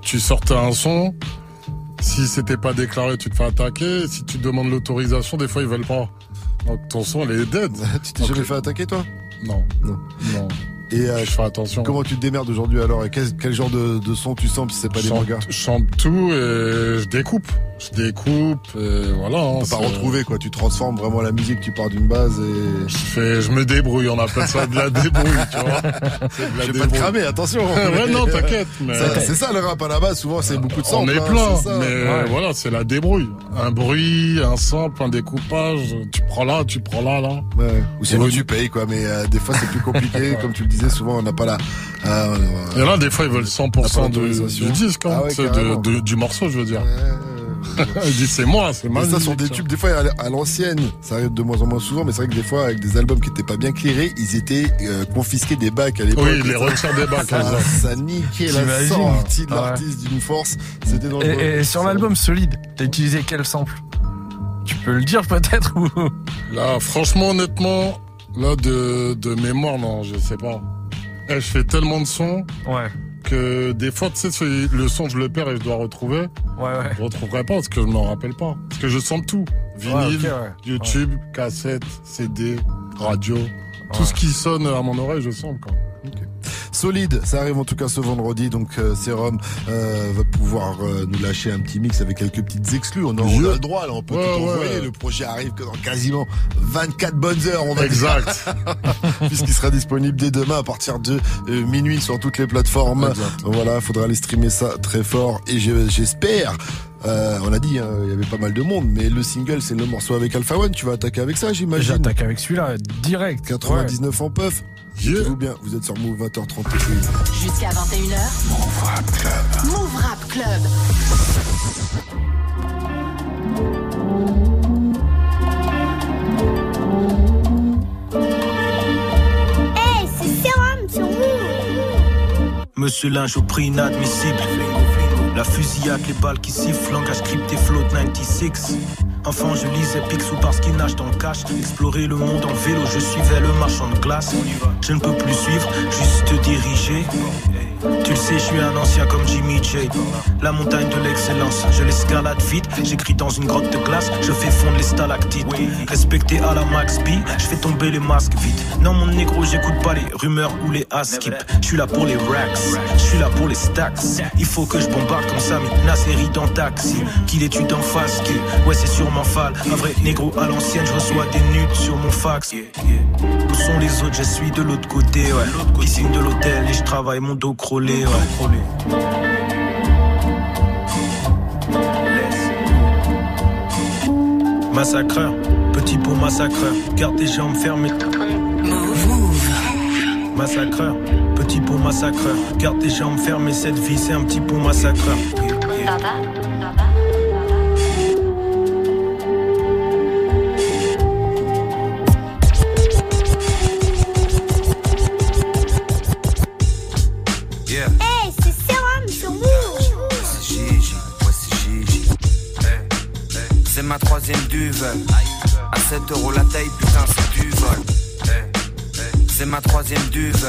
tu sortais un son, si c'était pas déclaré, tu te fais attaquer. Si tu demandes l'autorisation, des fois ils veulent pas. Donc ton son, il est dead. Tu t'es jamais fait attaquer, toi? Non. Non. Non. Et euh, Je fais attention. comment tu te démerdes aujourd'hui alors? Et quel, quel genre de, de son tu samples si c'est pas je des chante, mangas? je chante tout et je découpe. Je découpe et voilà. hein, Tu peux pas retrouver quoi, tu transformes vraiment la musique, tu pars d'une base et. Je fais, je me débrouille, on appelle ça de la débrouille, tu vois. C'est de la Je vais pas te débrouille. cramer, attention ouais, non, t'inquiète, mais. C'est ça le rap à la base, souvent c'est beaucoup de On samples. est hein, plein, c'est ça. mais Ouais. voilà, c'est la débrouille. Un bruit, un sample, un découpage, tu prends là, tu prends là, là. Ouais. Ou sinon tu payes quoi, mais euh, des fois c'est plus compliqué, comme tu le disais, souvent on n'a pas la. euh, Et là, des fois, ils veulent 100% du, du disque, hein. Ah ouais, de, de- du morceau, je veux dire. euh, Ils disent, c'est moi, c'est ma Mais ça sont des tubes, des fois à à l'ancienne, ça arrive de moins en moins souvent, mais c'est vrai que des fois avec des albums qui étaient pas bien clairés, ils étaient euh, confisqués des bacs à l'époque. Oui, ils les retirent des bacs, Ça, ça niquait la sortie de Ouais. l'artiste d'une force. C'était dans Et, et sur l'album Solide, t'as utilisé quel sample? Tu peux le dire peut-être ou Là, franchement, honnêtement, là, de, de mémoire, non, je sais pas. Eh, je fais tellement de sons Ouais. que des fois, tu sais, le son, je le perds et je dois retrouver. Ouais, ouais. Je retrouverai pas parce que je m'en rappelle pas. Parce que je sens tout. Vinyle, Ouais. YouTube, cassette, CD. radio. Tout ce qui sonne à mon oreille, je sens. Quoi. Solide, ça arrive en tout cas ce vendredi, donc euh, Serum euh, va pouvoir euh, nous lâcher un petit mix avec quelques petites exclus. On, a, on a le droit, là, on peut Ouais, tout ouais. envoyer. Le projet arrive que dans quasiment 24 bonnes heures, on va Exact. Puisqu'il sera disponible dès demain à partir de euh, minuit sur toutes les plateformes. Exact. Voilà, faudra aller streamer ça très fort et je- j'espère. Euh, on a dit, hein, il y avait pas mal de monde, mais le single, c'est le morceau avec Alpha One. Tu vas attaquer avec ça, j'imagine. J'attaque avec celui-là, direct. 99 en puff. Vous bien, vous êtes sur Move 20h31. Jusqu'à 21h. Move Rap Club. Move Rap Club. Hey, c'est Sérum sur Move. Monsieur Linge au prix inadmissible. La fusillade, les balles qui sifflent, langage crypté, float 96. Enfant, je lisais Picsou parce qu'il nage dans le cash. Explorer le monde en vélo, je suivais le marchand de glace. Je ne peux plus suivre, juste diriger. Tu le sais, je suis un ancien comme Jimmy J. La montagne de l'excellence, je l'escalade vite. J'écris dans une grotte de glace, je fais fondre les stalactites. Respecté à la Max B, je fais tomber les masques vite. Non, mon négro, j'écoute pas les rumeurs ou les askip. Je suis là pour les racks, je suis là pour les stacks. Il faut que je bombarde comme ça, mais la série dans taxi. Qu'il étude en face, qui ouais, c'est Un vrai négro à l'ancienne, je reçois des nudes sur mon fax. Où sont les autres? Je suis de l'autre côté, ouais. Piscine de l'hôtel et je travaille mon dos crôlé, ouais. Massacreur, petit pour massacreur, garde tes jambes fermées. Massacreur, petit pour massacreur, garde tes jambes fermées, cette vie c'est un petit pour massacreur. Yeah. Duve. À 7 euros la taille, putain c'est du vol. C'est ma troisième duve.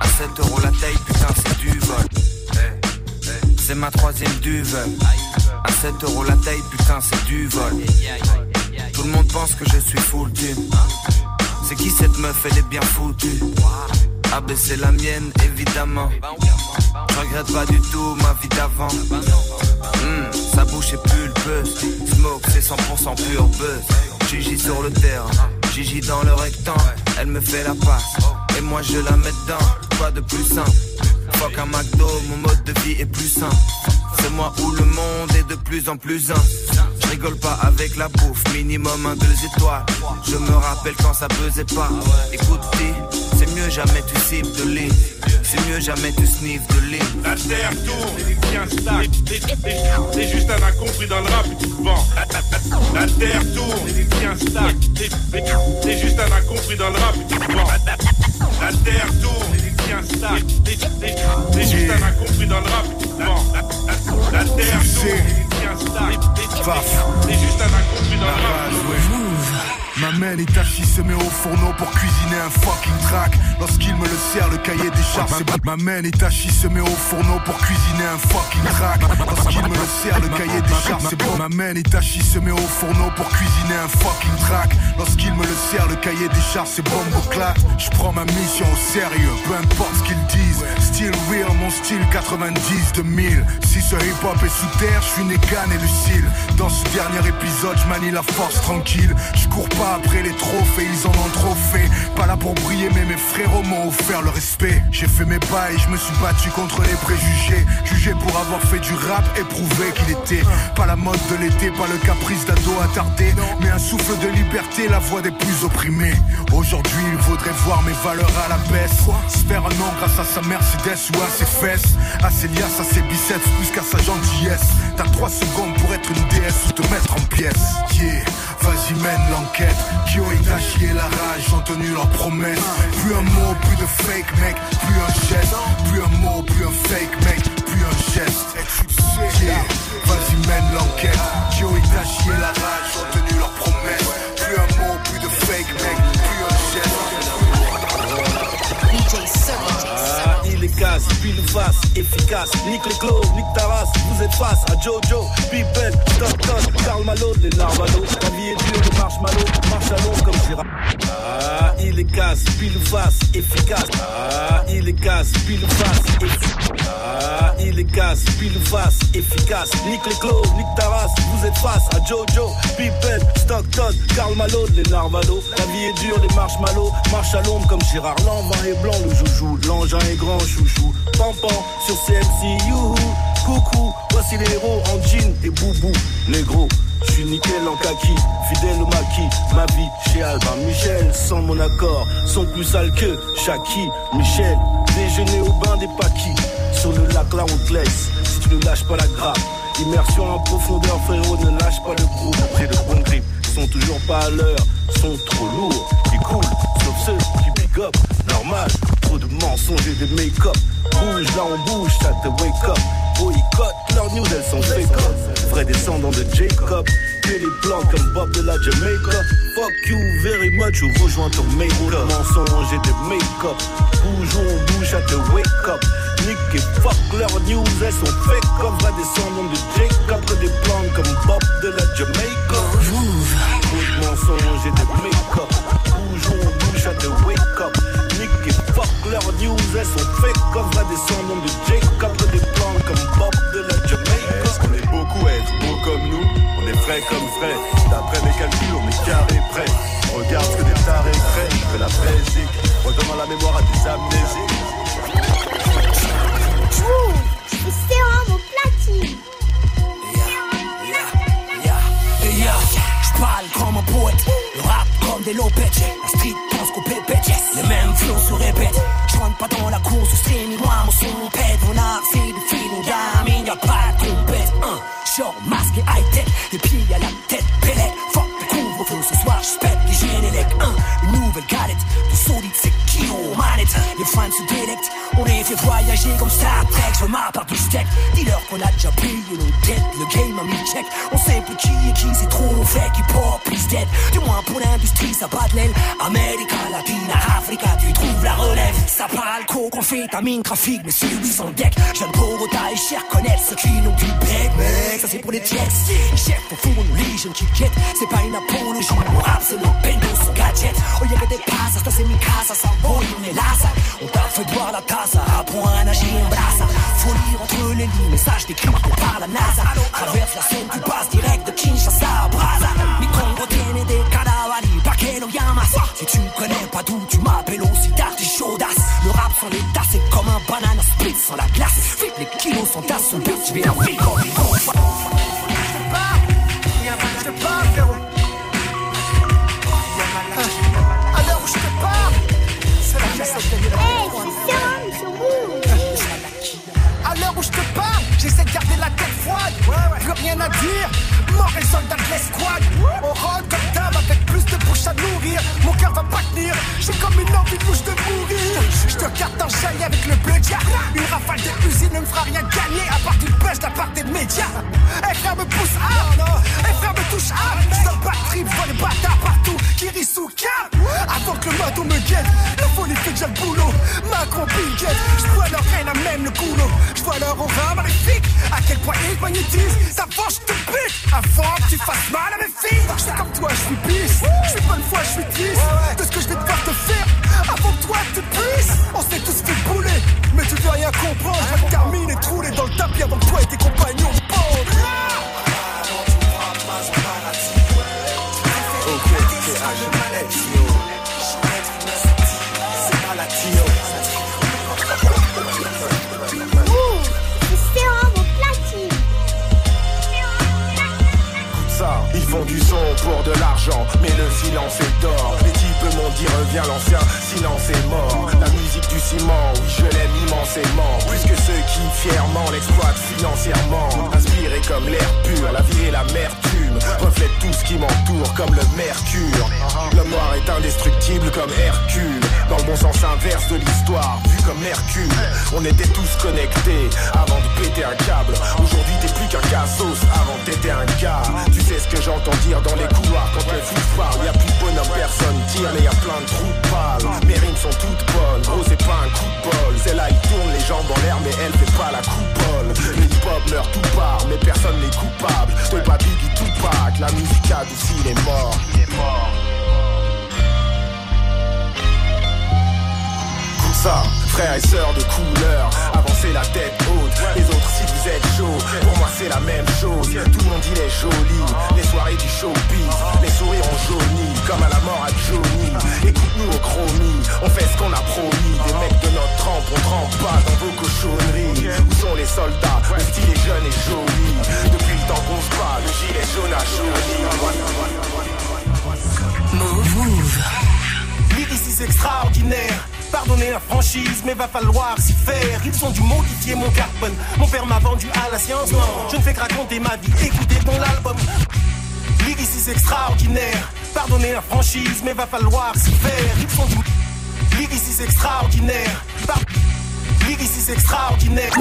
À 7 euros la taille, putain c'est du vol. C'est ma troisième duve. À 7 euros la taille, putain c'est du vol. Tout le monde pense que je suis full thune. C'est qui cette meuf, elle est bien foutue? C'est la mienne, évidemment. Je regrette pas du tout ma vie d'avant. Hmm, sa bouche est pulpeuse. Smoke, c'est 100% pur buzz. Gigi sur le terrain, Gigi dans le rectangle. Elle me fait la passe, et moi je la mets dedans. Quoi de plus simple Fuck un McDo, mon mode de vie est plus sain. C'est moi où le monde est de plus en plus un. Rigole pas avec la bouffe, minimum un deux étoiles. Je me rappelle quand ça pesait pas. Écoute, c'est mieux jamais tu cibles de ligne. C'est mieux jamais tu sniffes de ligne. La terre tourne. T'es- juste un incompris dans le rap et tu te vends. La, terre tourne, tiens stack. T'es- juste un incompris dans le rap et tu te vends. La, terre tourne, tiens stack. T'es juste un incompris dans le rap vends. La, terre t'es juste un incompris dans le. Ma main Itachi se met au fourneau pour cuisiner un fucking track. Lorsqu'il me le sert, le cahier des charges, c'est bon. Ma main Itachi se met au fourneau pour cuisiner un fucking track. Lorsqu'il me le sert, le cahier des charges, c'est bon. Ma main Itachi se met au fourneau pour cuisiner un fucking track. Le cahier des charges, c'est bombe claque. Je prends ma mission au sérieux, peu importe ce qu'ils disent. Still real, mon style 90 2000. Si ce hip hop est sous terre, je suis Negan et Lucille. Dans ce dernier épisode, je manie la force tranquille. Je cours pas après les trophées, ils en ont trop fait. Pas là pour briller, mais mes frérots m'ont offert le respect. J'ai fait mes bails, je me suis battu contre les préjugés. Jugé pour avoir fait du rap et prouvé qu'il était pas la mode de l'été, pas le caprice d'ado attardé, mais un souffle de liberté, la voix des plus opprimés. Aujourd'hui, il vaudrait voir mes valeurs à la baisse. Se faire un nom grâce à sa Mercedes ou à ses fesses, à ses liasses, à ses biceps, plus qu'à sa gentillesse. T'as trois secondes pour être une déesse ou te mettre en pièces. Yeah, vas-y mène l'enquête. Kyo et et la rage ont tenu leurs promesses. Plus un mot, plus de fake mec, plus un geste. Plus un mot, plus un fake mec, plus un geste. Yeah, vas-y mène l'enquête. Kyo et et la rage ont tenu casse, pile face, efficace. Nique les clos, nique ta. Vous êtes face à Jojo, Pippen, Stockton, Karl Malo, les Narvalo. La vie est dure, le marshmallow, marche à l'eau comme Gérard. Ah, il est casse, pile face, efficace. Ah, il est casse, pile face, efficace. Ah, il est casse, pile face, efficace. Nique les clos, nique ta. Vous êtes face à Jojo, Pippen, Stockton, Karl Malo, les Narvalo. La vie est dure, les marshmallows, marche à l'ombre comme Gérard Lanvin est blanc, le joujou. L'engin est grand, chouchou. Pampan sur CMC, youhou. Coucou, voici les héros en jean et boubou, négro. Je suis nickel en kaki, fidèle au maquis. Ma vie chez Albin Michel, sans mon accord, sont plus sales que Shaki, Michel. Déjeuner au bain des paquis. Sur le lac là on te laisse, si tu ne lâches pas la grappe. Immersion en profondeur, frérot, ne lâche pas le groupe. J'ai de bons grips, sont toujours pas à l'heure, sont trop lourds. Ils coulent, sauf ceux qui big up. Normal, trop de mensonges et de make-up. Bouge là on bouge, ça te wake up. Boycott, leurs news elles sont fake up. Vrai descendant de Jacob. Que les plans comme Bob de la Jamaica. Fuck you very much ou rejoins ton make-up. Mensonges et de make-up. Bouge on bouge, ça te wake up. Nick et fuck leurs news, elles sont fake comme vrai descendant de Jacob. Que des plans comme Bob de la Jamaica. Bouge mensonges et de make-up. Bouge on bouge, ça te wake up. Et fuck leurs news, elles sont fake comme vrai descendant de Jacob. Des plans comme Bob de la Jamaica. Est-ce qu'on est beaucoup à être beaux comme nous? On est frais comme frais. D'après mes calculs, on est carré prêt. Regarde ce que des tarés prennent. Que la Belgique redonnant la mémoire à des amnésiques. C'est platine. J'parle comme un poète, le rap comme des lopettes, la street les mêmes flots se répètent, je rentre pas dans la course au streaming, moi mon son pète, mon art c'est du feeling, gamine, y'a pas de compète, un short masque et high-tech, les pieds à la tête, délectent, on les fait voyager comme Star Trek, je ma part du steak, dis-leur qu'on a déjà payé nos dettes, le game a mis check, on sait plus qui est qui, c'est trop fait, qui pop is dead, du moins pour l'industrie ça bat de l'aile, America Latina, Africa, tu trouves la relève, ça parle ta mine trafic, mais celui sans deck, jeune pauvre taille cher, connaître ceux qui n'ont du bec, mec, ça c'est pour les jets, chef au fond, nous legion qui quête, c'est pas une apologie, mon rap c'est le bendo, son gadget, oh y'a que des passes, ça c'est mi casa, ça vole, on est là, ça, on t'a fait boire la tasse, apprends à nager en brasse, faut lire entre les lignes, message décrypté par la NASA, traverse la scène, tu passes direct de Kinshasa à Brazza, mi Congo des cadavres, pas que lo llamas, si tu connais pas d'où tu m'appelles aussi darty chaudasse, le rap sans les tasses, c'est comme un banana split sans la glace, flip les kilos sont tasses, son but, je vais en vite. À c'est la à la Rien à dire, mort et soldat de l'escouade. On rentre comme d'hab avec plus de bouche à nourrir. Mon cœur va pas tenir, j'ai comme une envie bouche de mourir. Je te regarde t'enchaîner avec le bleu dia. Une rafale de usine ne me fera rien gagner à part du buzz de la part des médias. Eh frère me pousse à, eh frère me touche à. J'suis batterie, vois les bâtards partout cap. Avant que le maton me guette, la folie fait déjà le boulot. Macron Bill je vois leur haine à même le couloir. Je vois leur aura maléfique, à quel point ils magnétisent. Ta force te bute avant que tu fasses mal à mes filles. Je comme toi, je suis pisse. Je bonne foi, je suis triste. De ce que je vais devoir te faire avant que toi tu puisses. On s'est tous fait bouler, mais tu dois rien comprendre. Je vais terminer troulé dans le tapis avant que toi et tes compagnons ils font du son pour de l'argent, mais le silence est d'or. Les types m'ont dit reviens l'ancien, silence est mort. La musique du ciment, oui je l'aime immensément. Plus que ceux qui fièrement l'exploitent financièrement. Inspiré comme l'air pur, la vie et l'amertume reflètent tout ce qui m'entoure comme le mercure. L'homme noir est indestructible comme Hercule. Dans le bon sens inverse de l'histoire, vu comme Mercure. On était tous connectés avant de péter un câble. Aujourd'hui t'es plus qu'un cassos avant t'étais un gars. Tu sais ce que j'entends dire dans les couloirs quand le fou parle. Y a plus bonhomme, personne tire, mais y a plein de trous balles. Mes rimes sont toutes bonnes, gros c'est pas un coup de bol. C'est là ils tournent les gens pop meurt tout part, mais personne n'est coupable. T'es pas Biggie tout pas, la musique adoucit les morts. Il est mort. Comme ça frères et sœurs de couleur. Avancez la tête haute, les autres si vous êtes chaud. Pour moi c'est la même chose, tout le monde il est joli. Les soirées du showbiz, les sourires ont jauni, comme à la mort à Johnny. Écoute-nous au chromie, on fait ce qu'on a promis. Des mecs de notre trempe, on trempe pas dans vos cochonneries. Où sont les soldats, le style est jeune et joli. Depuis le temps qu'on se bat, le gilet jaune a jauni. Move. Lyriciste extraordinaire. Pardonnez la franchise, mais va falloir s'y faire. Ils sont du modifié, mon carbone. Mon père m'a vendu à la science. Non, je ne fais que raconter ma vie. Écoutez ton album. Lyriciste extraordinaire. Pardonnez la franchise, mais va falloir s'y faire. Ils du lyriciste extraordinaire. Par... Lyriciste extraordinaire.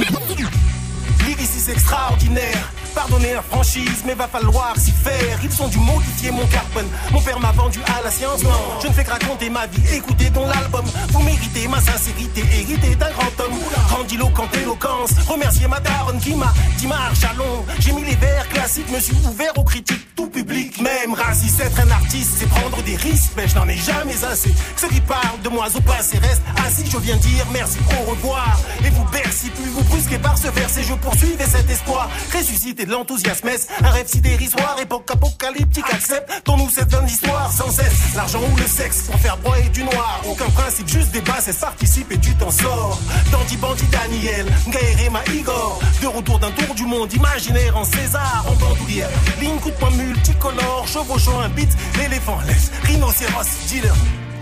Lyriciste extraordinaire. Pardonnez la franchise, mais va falloir s'y faire. Ils sont du modifié, mon carbone. Mon père m'a vendu à la science. Non, je ne fais que raconter ma vie. Écoutez ton l'album. Vous méritez ma sincérité, hérité d'un grand homme. Grandiloquente éloquence. Remerciez ma daronne qui m'a dit marche à long. J'ai mis les vers classiques, me suis ouvert aux critiques. Tout public, même raciste, être un artiste, c'est prendre des risques. Mais je n'en ai jamais assez. Ceux qui parlent de moi au passé restent assis. Je viens dire merci, au revoir. Et vous Bercy, plus vous brusquez par ce verset. Je poursuivais cet espoir. Ressuscité de l'enthousiasme, un rêve si dérisoire, époque apocalyptique, accepte, nous cette histoire sans cesse, l'argent ou le sexe, pour faire broyer du noir, aucun principe, juste des bases, participe et tu t'en sors. Dandy Bandit Daniel, Gaërema Igor, de retour d'un tour du monde imaginaire en César, en bandoulière, ligne coup de poing multicolore, chevauchant un beat, l'éléphant laisse, rhinocéros, dealer.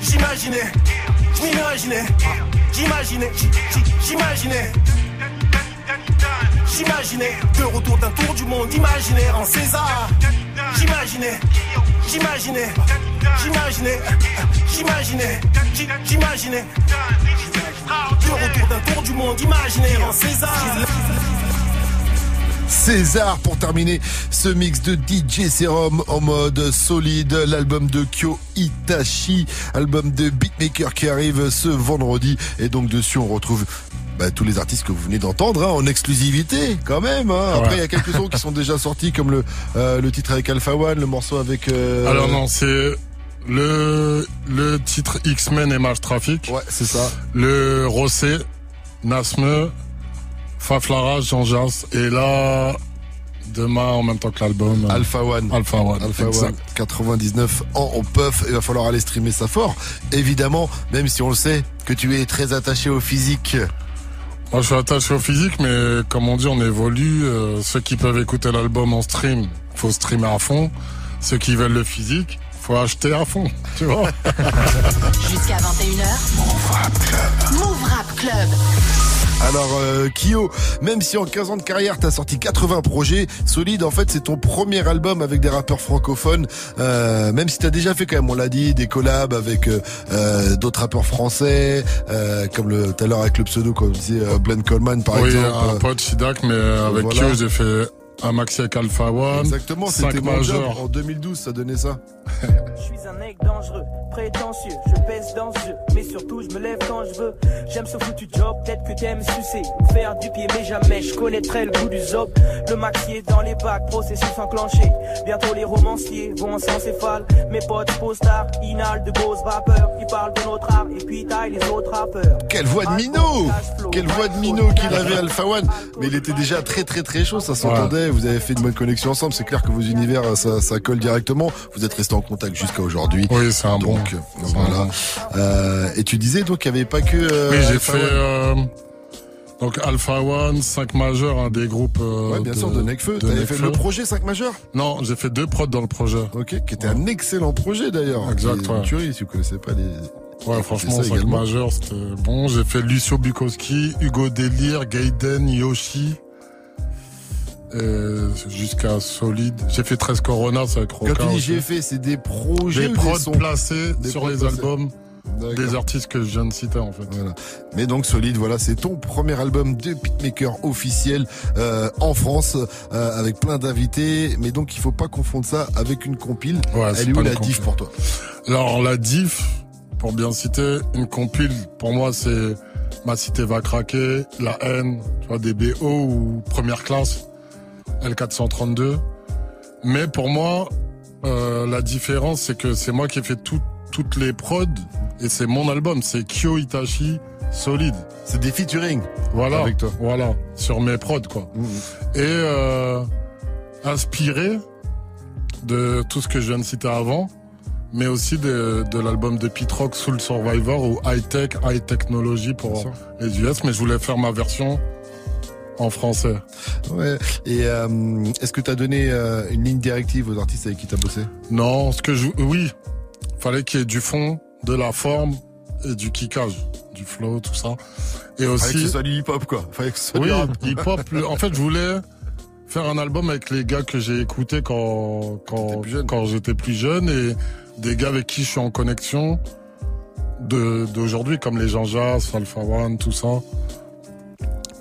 J'imaginais, j'imaginais, j'imaginais, j'imaginais. J'imaginais, de retour d'un tour du monde imaginaire en César. J'imaginais, j'imaginais, j'imaginais, j'imaginais, j'imaginais. De retour d'un tour du monde imaginaire en César. César pour terminer ce mix de DJ Serum en mode solide, l'album de Kyo Itachi, album de beatmaker qui arrive ce vendredi et donc dessus on retrouve bah, tous les artistes que vous venez d'entendre hein, en exclusivité quand même. Hein. Après il y a quelques sons qui sont déjà sortis comme le euh, le titre avec Alpha One, le morceau avec. Euh... Alors non c'est le le titre X-Men et Mars Traffic. Ouais c'est ça. Le Rossé, Nasme, Faflara, Jean Jas et là demain en même temps que l'album. Alpha One. Alpha One. Alpha One. 99 ans en puff. Il va falloir aller streamer ça fort. Évidemment, même si on le sait que tu es très attaché au physique. Moi, je suis attaché au physique, mais comme on dit, on évolue. Euh, ceux qui peuvent écouter l'album en stream, faut streamer à fond. Ceux qui veulent le physique, faut acheter à fond, tu vois. Jusqu'à 21h. Move Rap Club. Move Rap Club. Alors euh, Kyo, même si en 15 ans de carrière t'as sorti 80 projets, Solide en fait c'est ton premier album avec des rappeurs francophones, euh, même si t'as déjà fait quand même, on l'a dit, des collabs avec euh, euh d'autres rappeurs français, euh, comme le tout à l'heure avec le pseudo comme disait euh, Glenn Coleman par oui, exemple. un pote Sidak, mais avec voilà. Kyo j'ai fait un maxi avec Alpha One. Exactement, cinq c'était mon job majeurs. en 12 ça donnait ça. Je suis un mec dangereux, prétentieux, je pèse dans ce jeu, mais surtout je me lève quand je veux. J'aime ce foutu job, peut-être que t'aimes sucer ou faire du pied, mais jamais je connaîtrai le goût du zob. Le maxi est dans les bacs, processus enclenché. Bientôt les romanciers vont en céphale. Mes potes postars, inhalent de grosses vapeurs qui parlent de notre art et puis taillent les autres rappeurs. Quelle voix de Mino Quelle voix de Mino qu'il avait Alpha One Mais il était déjà très très très chaud, ça s'entendait, vous avez fait une bonne connexion ensemble, c'est clair que vos univers ça, ça colle directement, vous êtes restés en contact jusqu'à aujourd'hui. Oui, c'est un bon. Voilà. Euh, et tu disais donc qu'il n'y avait pas que euh, Oui, j'ai fait euh, donc Alpha One, 5 majeurs, un des groupes. euh, Ouais, bien sûr, de Necfeu. de T'avais fait le projet 5 majeurs Non, j'ai fait deux prods dans le projet. Ok, qui était un excellent projet d'ailleurs. Exact, ouais. tuerie, si vous connaissez pas les. Ouais, franchement, fait ça 5 également. majeurs, c'était bon. J'ai fait Lucio Bukowski, Hugo Delir, Gaiden, Yoshi. Euh, Jusqu'à Solide. J'ai fait 13 Corona, c'est avec Roca. Quand tu dis j'ai fait, c'est des projets Des prods placés Des sur les placés. albums des artistes que je viens de citer, en fait. Voilà. Mais donc solide, voilà, c'est ton premier album de beatmaker officiel euh, en France euh, avec plein d'invités. Mais donc il faut pas confondre ça avec une compile. Ouais, Elle est où la diff pour toi? Alors, la diff, pour bien citer, une compile, pour moi, c'est Ma cité va craquer, La haine, tu vois, des BO ou première classe, L432. Mais pour moi, euh, la différence, c'est que c'est moi qui ai fait tout- toutes les prods et c'est mon album. C'est Kyo Itachi, solide. C'est des featuring. Voilà. Avec toi. Voilà. Sur mes prods, quoi. Et euh, inspiré de tout ce que je viens de citer avant, mais aussi de, de l'album de Pete Rock Soul Survivor ou High Tech, High Technology pour les US, mais je voulais faire ma version en français. Ouais. Et euh, est-ce que tu as donné euh, une ligne directive aux artistes avec qui tu as bossé? Non, ce que je, oui, fallait qu'il y ait du fond, de la forme et du kickage, du flow, tout ça. Et aussi. Fallait que ce soit du hip-hop, quoi. Fallait que ce soit Oui, hip-hop. En fait, je voulais faire un album avec les gars que j'ai écoutés quand quand quand j'étais plus jeune et des gars avec qui je suis en connexion de d'aujourd'hui, comme les Jean Jas, Alpha One, tout ça.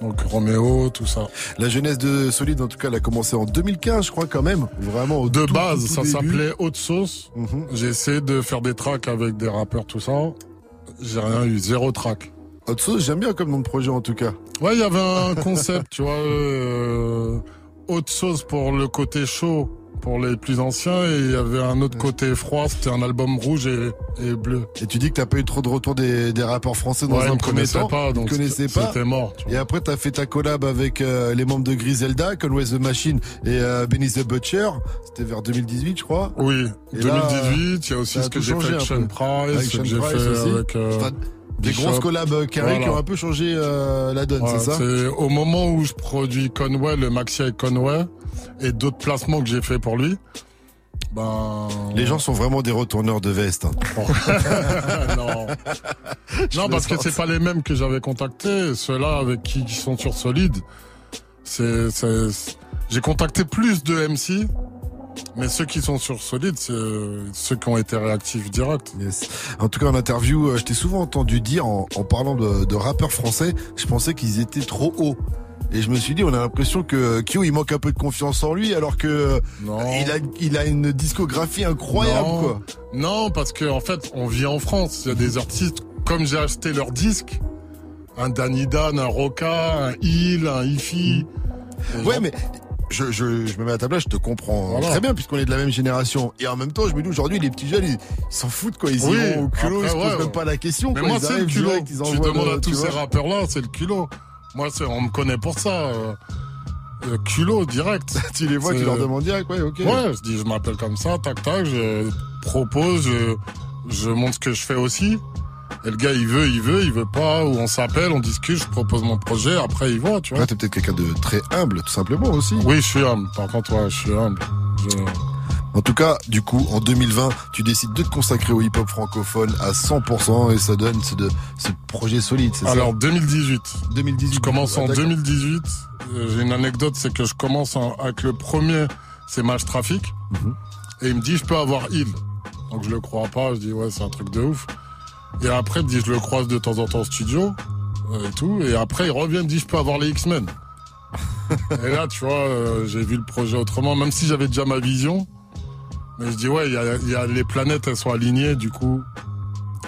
Donc Roméo, tout ça. La jeunesse de Solide, en tout cas, elle a commencé en 2015, je crois, quand même. Vraiment au De tout, base, tout, tout ça. Mhm. s'appelait Haute Sauce. J'ai essayé de faire des tracks avec des rappeurs, tout ça. J'ai rien eu, zéro track. Haute Sauce, j'aime bien comme nom de projet, en tout cas. Ouais, il y avait un concept, tu vois. Euh, haute sauce pour le côté chaud, pour les plus anciens, et il y avait un autre côté froid, c'était un album rouge et, et bleu. Et tu dis que t'as pas eu trop de retour des, des rappeurs français dans Ouais, un premier temps. pas, donc te connaissaient pas. c'était mort, tu Et après, t'as fait ta collab avec euh, les membres de Griselda, Conway the Machine et euh, Benny the Butcher. C'était vers 2018, je crois. Oui, Et là, 2018, il y a aussi ce que j'ai fait avec Sean. Price, ce que j'ai fait aussi. avec... euh, des Bishop. grosses collabs euh, carrées qui ont un peu changé euh, la donne, Ouais, c'est ça C'est au moment où je produis Conway, le maxi avec Conway, et d'autres placements que j'ai fait pour lui. Ben... Les gens sont vraiment des retourneurs de veste. hein. non. non, parce que c'est pas les mêmes que j'avais contactés. Ceux-là avec qui qui sont sur Solide, c'est, j'ai contacté plus de MC, mais ceux qui sont sur Solide, c'est ceux qui ont été réactifs direct. Yes. En tout cas, en interview, euh, je t'ai souvent entendu dire, en, en parlant de, de rappeurs français, je pensais qu'ils étaient trop hauts. Et je me suis dit, on a l'impression que Kyo, il manque un peu de confiance en lui, alors que il a, il a une discographie incroyable, non, quoi. Non, parce que en fait, on vit en France. Il y a des artistes, comme j'ai acheté leurs disques, un Danny Dan, un Roca, un Hill, un Ifi. Ouais, mais je, je, je me mets à ta place, je te comprends Voilà. très bien, puisqu'on est de la même génération. Et en même temps, je me dis aujourd'hui, les petits jeunes, ils s'en foutent, quoi. Ils Oui, vont au culot, après, ils se posent ouais, même pas la question. Mais quoi. moi, c'est le culot. direct, Tu demandes à tous ces rappeurs-là, c'est le culot. Moi, c'est, on me connaît pour ça. euh, euh, culot direct. tu les vois, tu leur demandes direct, ouais, ok. Ouais, je dis, je m'appelle comme ça, tac, tac, je propose, je, je montre ce que je fais aussi. Et le gars, il veut, il veut, il veut pas, ou on s'appelle, on discute, je propose mon projet, après il voit, tu vois. Ouais, t'es peut-être quelqu'un de très humble, tout simplement aussi. Oui, je suis humble. Par contre, ouais, je suis humble. Je- En tout cas, du coup, en 2020, tu décides de te consacrer au hip-hop francophone à 100% et ça donne ce, de, ce projet solide, c'est ça Alors 2018. 2018. Je commence en d'accord. 2018. Euh, J'ai une anecdote, c'est que je commence en- avec le premier, c'est Match Trafic. Mhm. Et il me dit, je peux avoir Hill. Donc je le crois pas, je dis, ouais, c'est un truc de ouf. Et après, il me dit, je le croise de temps en temps au studio. euh, Et tout. Et après, il revient, il me dit, je peux avoir les X-Men. et là, tu vois, euh, j'ai vu le projet autrement, même si j'avais déjà ma vision. Mais je dis, ouais, il y a, il y a les planètes, elles sont alignées, du coup.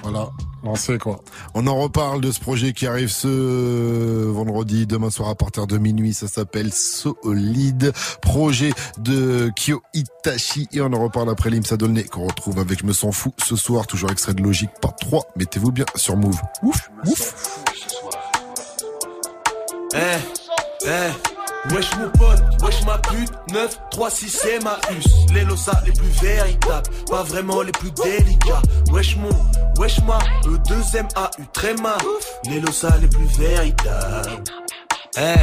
Voilà, lancé, quoi. On en reparle de ce projet qui arrive ce vendredi, demain soir à partir de minuit. Ça s'appelle Solide. Projet de Kyo Itachi. Et on en reparle après l'Imsa Dolné qu'on retrouve avec Je me sens fou ce soir. Toujours extrait de Logique par 3. Mettez-vous bien sur Move. Ouf, ouf. Eh, eh, wesh mon pote, wesh ma pute, 9, 3, 6 c'est. Les losa les plus véritables, pas vraiment les plus délicats. Wesh mon, wesh ma, E, 2 M-A-U, très ma. Les losa les plus véritables. Eh.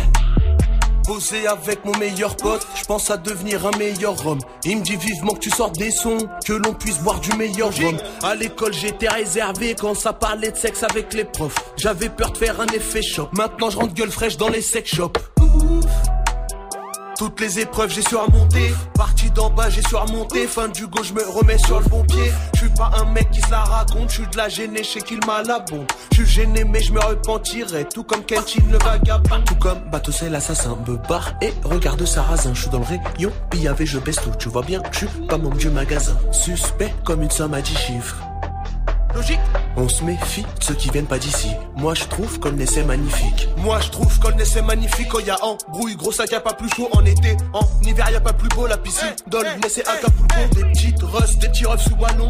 Poser avec mon meilleur pote, je pense à devenir un meilleur homme. Il me dit vivement que tu sortes des sons, que l'on puisse boire du meilleur rhum. À l'école j'étais réservé quand ça parlait de sexe avec les profs. J'avais peur de faire un effet choc. Maintenant je rentre gueule fraîche dans les sex shops. Toutes les épreuves j'ai surmonté Parti d'en bas j'ai surmonté Fin du go je me remets sur le bon pied. Je suis pas un mec qui se la raconte. Je suis de la gênée je sais qu'il m'a la bombe. Je suis gêné mais je me repentirai. Tout comme Kenshin le vagabond. Tout comme Bateau c'est l'assassin me barre Et regarde Sarrazin Je suis dans le rayon. Pillavé je baisse tout Tu vois bien je pas membre du magasin. Suspect comme une somme à 10 chiffres Logique On se méfie de ceux qui viennent pas d'ici. Moi je trouve qu'on essaie magnifique. Moi je trouve qu'on essaie magnifique quand y a embrouille. Gros sac y a pas plus chaud en été. En hiver y a pas plus beau la piscine. Dans le c'est Acapulco. Des petites russes, des petits refs sous ballon.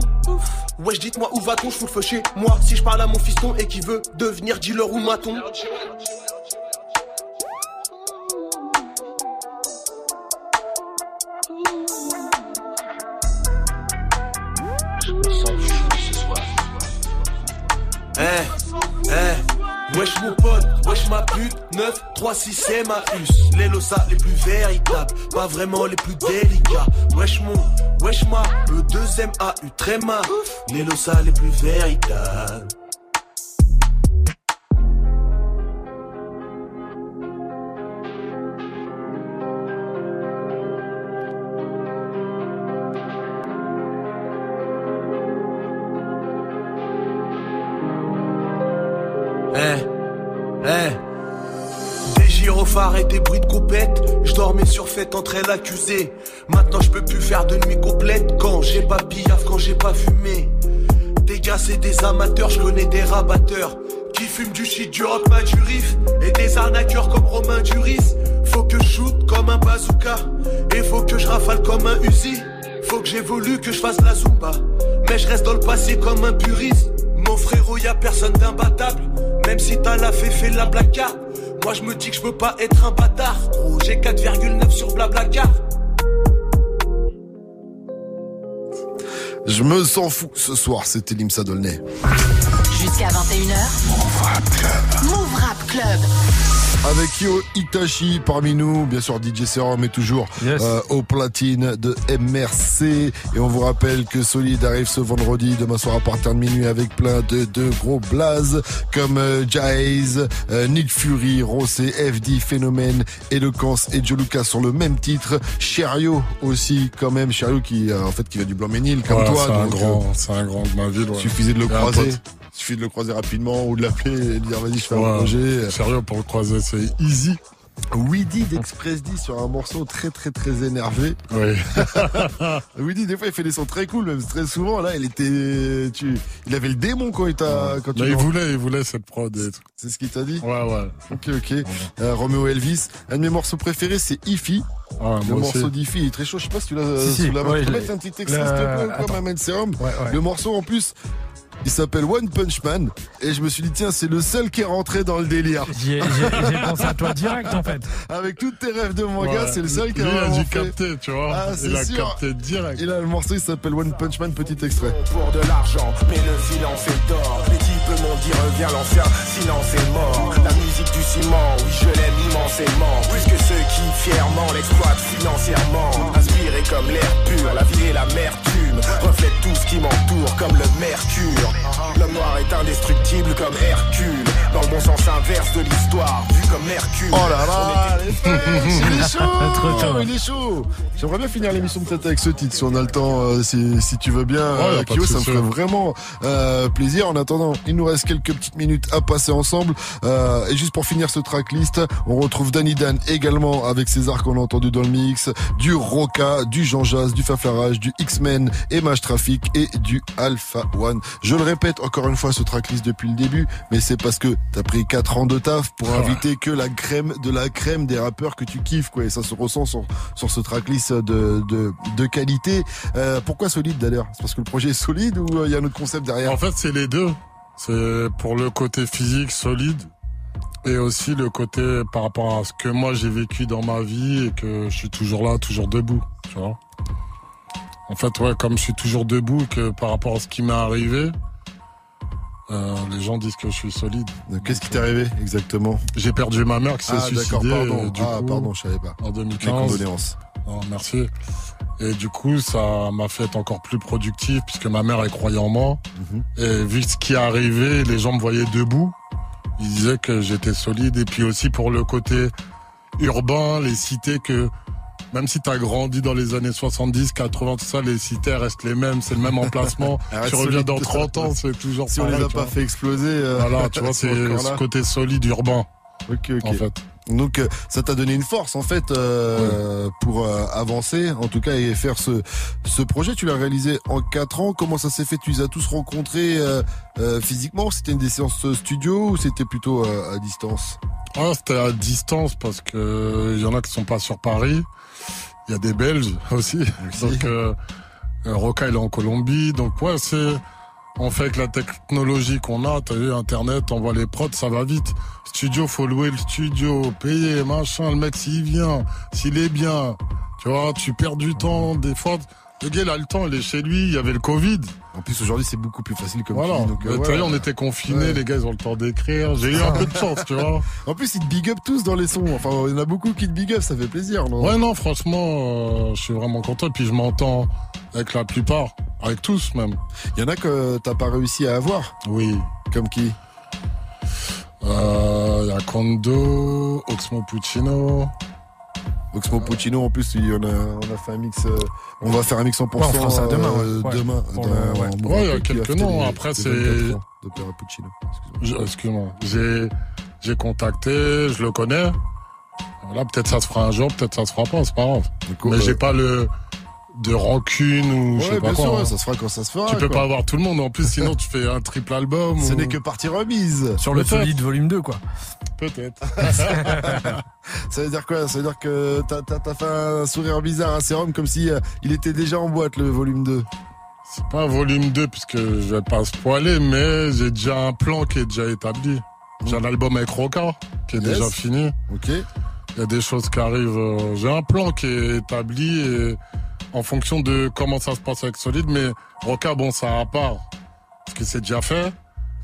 Wesh dites-moi où va-t-on, je fous le feu chez moi. Si je parle à mon fiston et qui veut devenir dealer ou maton. Eh, eh, wesh mon pote, wesh ma pute, 9, 3, 6, c'est ma us. Les losa les plus véritables, pas vraiment les plus délicats. Wesh mon, wesh ma, le deuxième A, U, très ma. Les losa les plus véritables. Eh, eh. Des gyrophares et des bruits de coupette. Je dormais sur fête entre elle accusée. Maintenant je peux plus faire de nuit complète. Quand j'ai pas piaf, quand j'ai pas fumé. Des gars c'est des amateurs, je connais des rabatteurs. Qui fument du shit, du rock, pas du riff. Et des arnaqueurs comme Romain Duris. Faut que je shoot comme un bazooka. Et faut que je rafale comme un Uzi. Faut que j'évolue, que je fasse la zumba. Mais je reste dans le passé comme un puriste. Mon frérot, y a personne d'imbattable. Même si t'as la fait, fait la placard. Moi, je me dis que je peux pas être un bâtard. Gros, j'ai 4,9 sur Blablacar. Je me sens fou ce soir, c'était Limsa Dolnay. Jusqu'à 21h. Move Rap Club. Move Rap Club. Avec Yo Itachi parmi nous, bien sûr DJ Serum est toujours euh, au platine de MRC. Et on vous rappelle que Solid arrive ce vendredi, demain soir à partir de minuit avec plein de, de gros blazes comme euh, Jaze, euh, Nick Fury, Rossé, FD, Phénomène, Eloquence et Joe Lucas sur le même titre. Cherio aussi quand même, Cherio qui euh, en fait qui va du Blanc-Ménil comme toi. C'est un grand, euh, c'est un grand de ma ville. ouais. suffisait de le Et croiser. Suffit de le croiser rapidement ou de l'appeler et de dire vas-y je fais un Ouais, projet. Sérieux, pour le croiser, c'est easy. Weedy d'Express D sur un morceau très très très énervé. Oui. Weedy des fois il fait des sons très cool même très souvent là il était tu il avait le démon quand il t'a quand tu il voulait, il voulait cette prod et tout. c'est ce qu'il t'a dit Ouais, ouais. ok ok euh, Romeo Elvis un de mes morceaux préférés c'est Ify Ouais, le morceau d'Ify il est très chaud je sais pas si tu l'as Si, si, sous la main ouais, un petit le- s'il te plaît ou quoi Ouais, ouais. le morceau en plus il s'appelle One Punch Man et je me suis dit tiens c'est le seul qui est rentré dans le délire J'ai pensé à toi direct en fait. avec toutes tes rêves de manga Ouais. c'est le seul qui a Lui, il a vraiment dû fait. capter, tu vois. Ah, c'est il a sûr. capté direct. Et là, le morceau, il s'appelle One Punch Man, petit extrait. pour de l'argent, mais le silence est d'or. Les types m'ont dit reviens l'ancien, silence est mort. La musique du ciment, oui je l'aime immensément. Plus que ceux qui fièrement l'exploitent financièrement. Inspiré comme l'air pur, la vie et l'amertume. Reflète tout ce qui m'entoure comme le mercure. L'homme noir est indestructible comme Hercule. Dans le bon sens inverse de l'histoire, vu comme Mercure. Oh là là, il est chaud, il est chaud. J'aimerais bien finir l'émission peut-être avec ce titre, si on a le temps, euh, si, si tu veux bien, Ouais, a euh, Kyo, ça me ferait vraiment euh, plaisir. En attendant, il nous reste quelques petites minutes à passer ensemble. Euh, et juste pour finir ce tracklist, on retrouve Danny Dan également avec César qu'on a entendu dans le mix, du Roca, du Jean Jazz, du Faflarage, du X-Men, Image Traffic et du Alpha One. Je le répète encore une fois ce tracklist depuis le début, mais c'est parce que t'as pris 4 ans de taf pour Ouais. inviter que la crème de la crème des rappeurs que tu kiffes quoi et ça se ressent sur, sur ce tracklist de, de, de qualité. Euh, pourquoi solide d'ailleurs? C'est parce que le projet est solide ou euh, il y a un autre concept derrière? En fait, c'est les deux. C'est pour le côté physique solide et aussi le côté par rapport à ce que moi j'ai vécu dans ma vie et que je suis toujours là, toujours debout, tu vois. En fait, ouais, comme je suis toujours debout, que par rapport à ce qui m'est arrivé, euh, les gens disent que je suis solide. Qu'est-ce qui t'est arrivé exactement? J'ai perdu ma mère qui s'est Ah suicidée. pardon. du ah coup, pardon, je savais pas. En Mes 2015. condoléances. Non, merci. Et du coup, ça m'a fait être encore plus productif puisque ma mère, elle croyait en moi. Mhm. Et vu ce qui est arrivé, les gens me voyaient debout. Ils disaient que j'étais solide. Et puis aussi pour le côté urbain, les cités que, même si t'as grandi dans les années 70, 80, tout ça, les cités restent les mêmes, c'est le même emplacement. Tu reviens dans 30 ans, c'est toujours Si on les pareil, a pas vois. fait exploser, euh, Voilà, tu vois, c'est ce côté solide urbain, Ok, ok. en fait. Donc euh, ça t'a donné une force en fait euh, pour euh, avancer, en tout cas et faire ce ce projet. Tu l'as réalisé en quatre ans. Comment ça s'est fait? Tu les as tous rencontrés euh, physiquement? C'était une des séances studio ou c'était plutôt à distance? Ah, c'était à distance parce que il y en a qui sont pas sur Paris. Il y a des Belges aussi. Donc Roca il est en Colombie. Donc ouais, c'est on fait avec la technologie qu'on a. T'as vu Internet, on voit les prods, ça va vite. Studio, faut louer le studio, payer machin. Le mec s'il vient, s'il est bien, tu vois, tu perds du temps. Des fois, le gars il a le temps, il est chez lui. Il y avait le Covid. En plus aujourd'hui c'est beaucoup plus facile comme Voilà. tu dis, donc, euh, ouais. on était confinés, Ouais. les gars ils ont le temps d'écrire. J'ai eu un peu de chance, tu vois. En plus, ils te big up tous dans les sons. Enfin, il y en a beaucoup qui te big up, ça fait plaisir, non? Ouais, non, franchement, euh, je suis vraiment content. Et puis je m'entends avec la plupart, avec tous même. Il y en a que t'as pas réussi à avoir? Oui. Comme qui? Euh, Il y a Kondo, Oxmo Puccino. Oxmo Puccino, en plus, il y en a, on a fait un mix. euh, on va faire un mix 100% Ouais, on fera ça demain, euh, ouais. Demain. Dans- ouais. il y a quelques noms. Après, c'est- 24 ans d'Opéra Puccino. Excuse-moi. J'ai, j'ai contacté, je le connais. Là, peut-être ça se fera un jour, peut-être ça se fera pas, c'est pas grave. Mais euh, j'ai pas le, de rancune ou je sais pas bien quoi. sûr, hein. ouais, ça se fera quand ça se fera. Tu peux quoi. pas avoir tout le monde. En plus, sinon, tu fais un triple album. Ce ou- n'est que partie remise. Sur le solide volume 2, quoi. Peut-être. Ça veut dire quoi? Ça veut dire que t'as, t'as, t'as fait un sourire bizarre à Sérum comme si euh, il était déjà en boîte, le volume 2. C'est pas un volume 2 puisque je vais pas spoiler, mais j'ai déjà un plan qui est déjà établi. J'ai un album avec Roca qui est Yes. déjà fini. Ok. Il y a des choses qui arrivent. euh, J'ai un plan qui est établi et en fonction de comment ça se passe avec Solide, mais Roca, bon, ça à part. Parce que c'est déjà fait.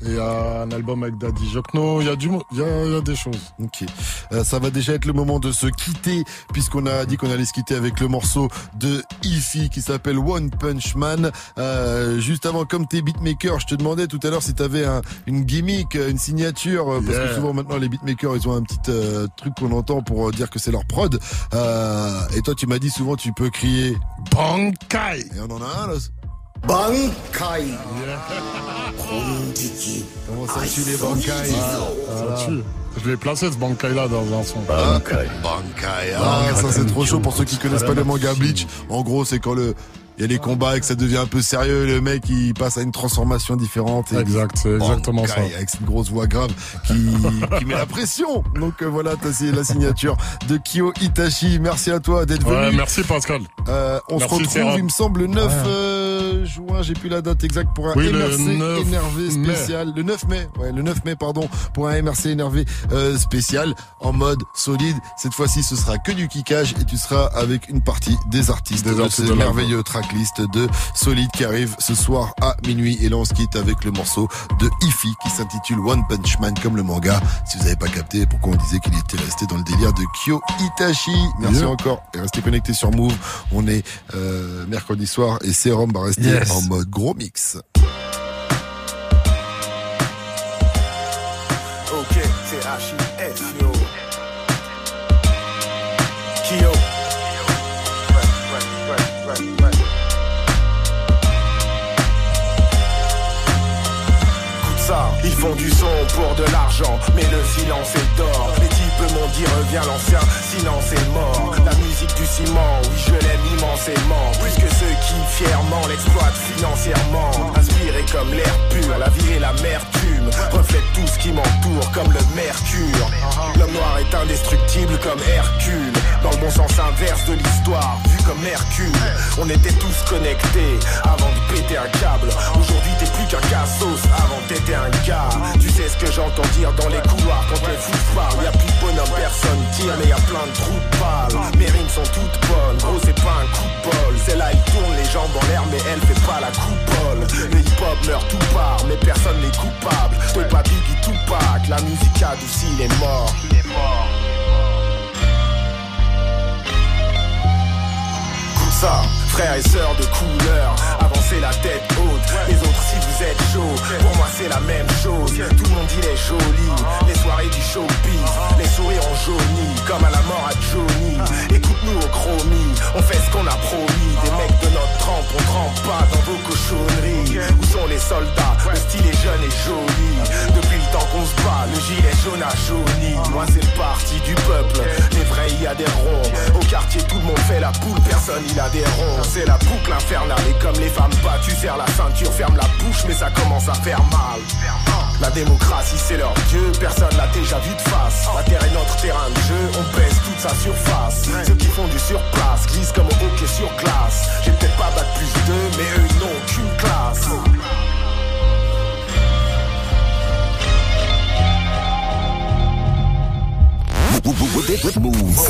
Il y a un album avec Daddy Jokno. Il y a du, il y a, il y a des choses. Ok. Euh, ça va déjà être le moment de se quitter puisqu'on a dit qu'on allait se quitter avec le morceau de Ify qui s'appelle One Punch Man. Euh, juste avant, comme t'es beatmaker, je te demandais tout à l'heure si t'avais un, une gimmick, une signature, euh, parce Yeah. que souvent maintenant les beatmakers ils ont un petit euh, truc qu'on entend pour euh, dire que c'est leur prod. Euh, et toi tu m'as dit souvent tu peux crier Bankai. Et on en a un là. Bankai. Comment ça tue les Bankai Ah, Ça tue. Je l'ai placé ce Bankai là dans un son. Bankai. Bankai. Ah, ça c'est trop chaud pour ceux qui connaissent pas le manga Bleach. En gros, c'est quand le il y a les combats et que ça devient un peu sérieux, le mec il passe à une transformation différente. Et Exact, c'est exactement ça. Avec cette grosse voix grave qui, qui met la pression. Donc euh, voilà, t'as signé la signature de Kyo Itachi. Merci à toi d'être Ouais, venu. merci Pascal. Euh, on Merci, se retrouve, il me semble, le 9 Ouais. euh, juin, j'ai plus la date exacte, pour un Oui, MRC 9 énervé mai. spécial. Le 9 mai, ouais, le 9 mai, pardon, pour un MRC énervé euh, spécial en mode solide. Cette fois-ci, ce sera que du kickage et tu seras avec une partie des artistes Des de ce de merveilleux tracklist de Solide qui arrive ce soir à minuit. Et là, on se quitte avec le morceau de Ify qui s'intitule One Punch Man comme le manga. Si vous n'avez pas capté pourquoi on disait qu'il était resté dans le délire de Kyo Itachi. Merci encore et restez connectés sur Move. On est euh, mercredi soir et Serum va rester En mode gros mix. Ils font du son pour de l'argent, mais le silence est d'or. Les types m'ont dit reviens l'ancien, silence est mort. La musique du ciment, oui je l'aime immensément. Plus que ceux qui fièrement l'exploitent financièrement. Inspiré comme l'air pur, la vie et l'amertume reflètent tout ce qui m'entoure comme le mercure. L'homme noir est indestructible comme Hercule. Dans le bon sens inverse de l'histoire, vu comme Hercule. On était tous connectés avant de péter un câble. Aujourd'hui t'es plus qu'un cassos avant t'étais un gars. Tu sais ce que j'entends dire dans les couloirs quand les fous parlent. Y a plus de bonhomme, personne tire, mais y a plein de trous balles. Mes rimes sont toutes bonnes, gros c'est pas un coup de bol. Celle-là il tourne les jambes en l'air, mais elle fait pas la coupole. Le hip-hop meurt tout part, mais personne n'est coupable. T'es pas Biggie Tupac, la musique adoucie les morts. Comme ça, frères et sœurs de couleur, c'est la tête haute. Les autres, si vous êtes chaud, pour moi c'est la même chose. Tout le monde il est joli, les soirées du showbiz, les sourires en jauni, comme à la mort à Johnny. Écoute-nous au chromie, on fait ce qu'on a promis. Des mecs de notre trempe, on trempe pas dans vos cochonneries. Où sont les soldats? Le style est jeune et joli. Depuis le temps qu'on se bat, le gilet jaune à jauni. Moi c'est le parti du peuple, les vrais y adhéreront. Au quartier, tout le monde fait la poule, personne il adhérent. C'est la boucle infernale et comme les femmes pas, tu serres la ceinture, ferme la bouche, mais ça commence à faire mal. La démocratie c'est leur dieu, personne l'a déjà vu de face. La terre est notre terrain de jeu, on pèse toute sa surface. Ceux qui font du surplace glissent comme au hockey sur glace. J'ai peut-être pas bac plus deux, mais eux ils n'ont qu'une classe. Move.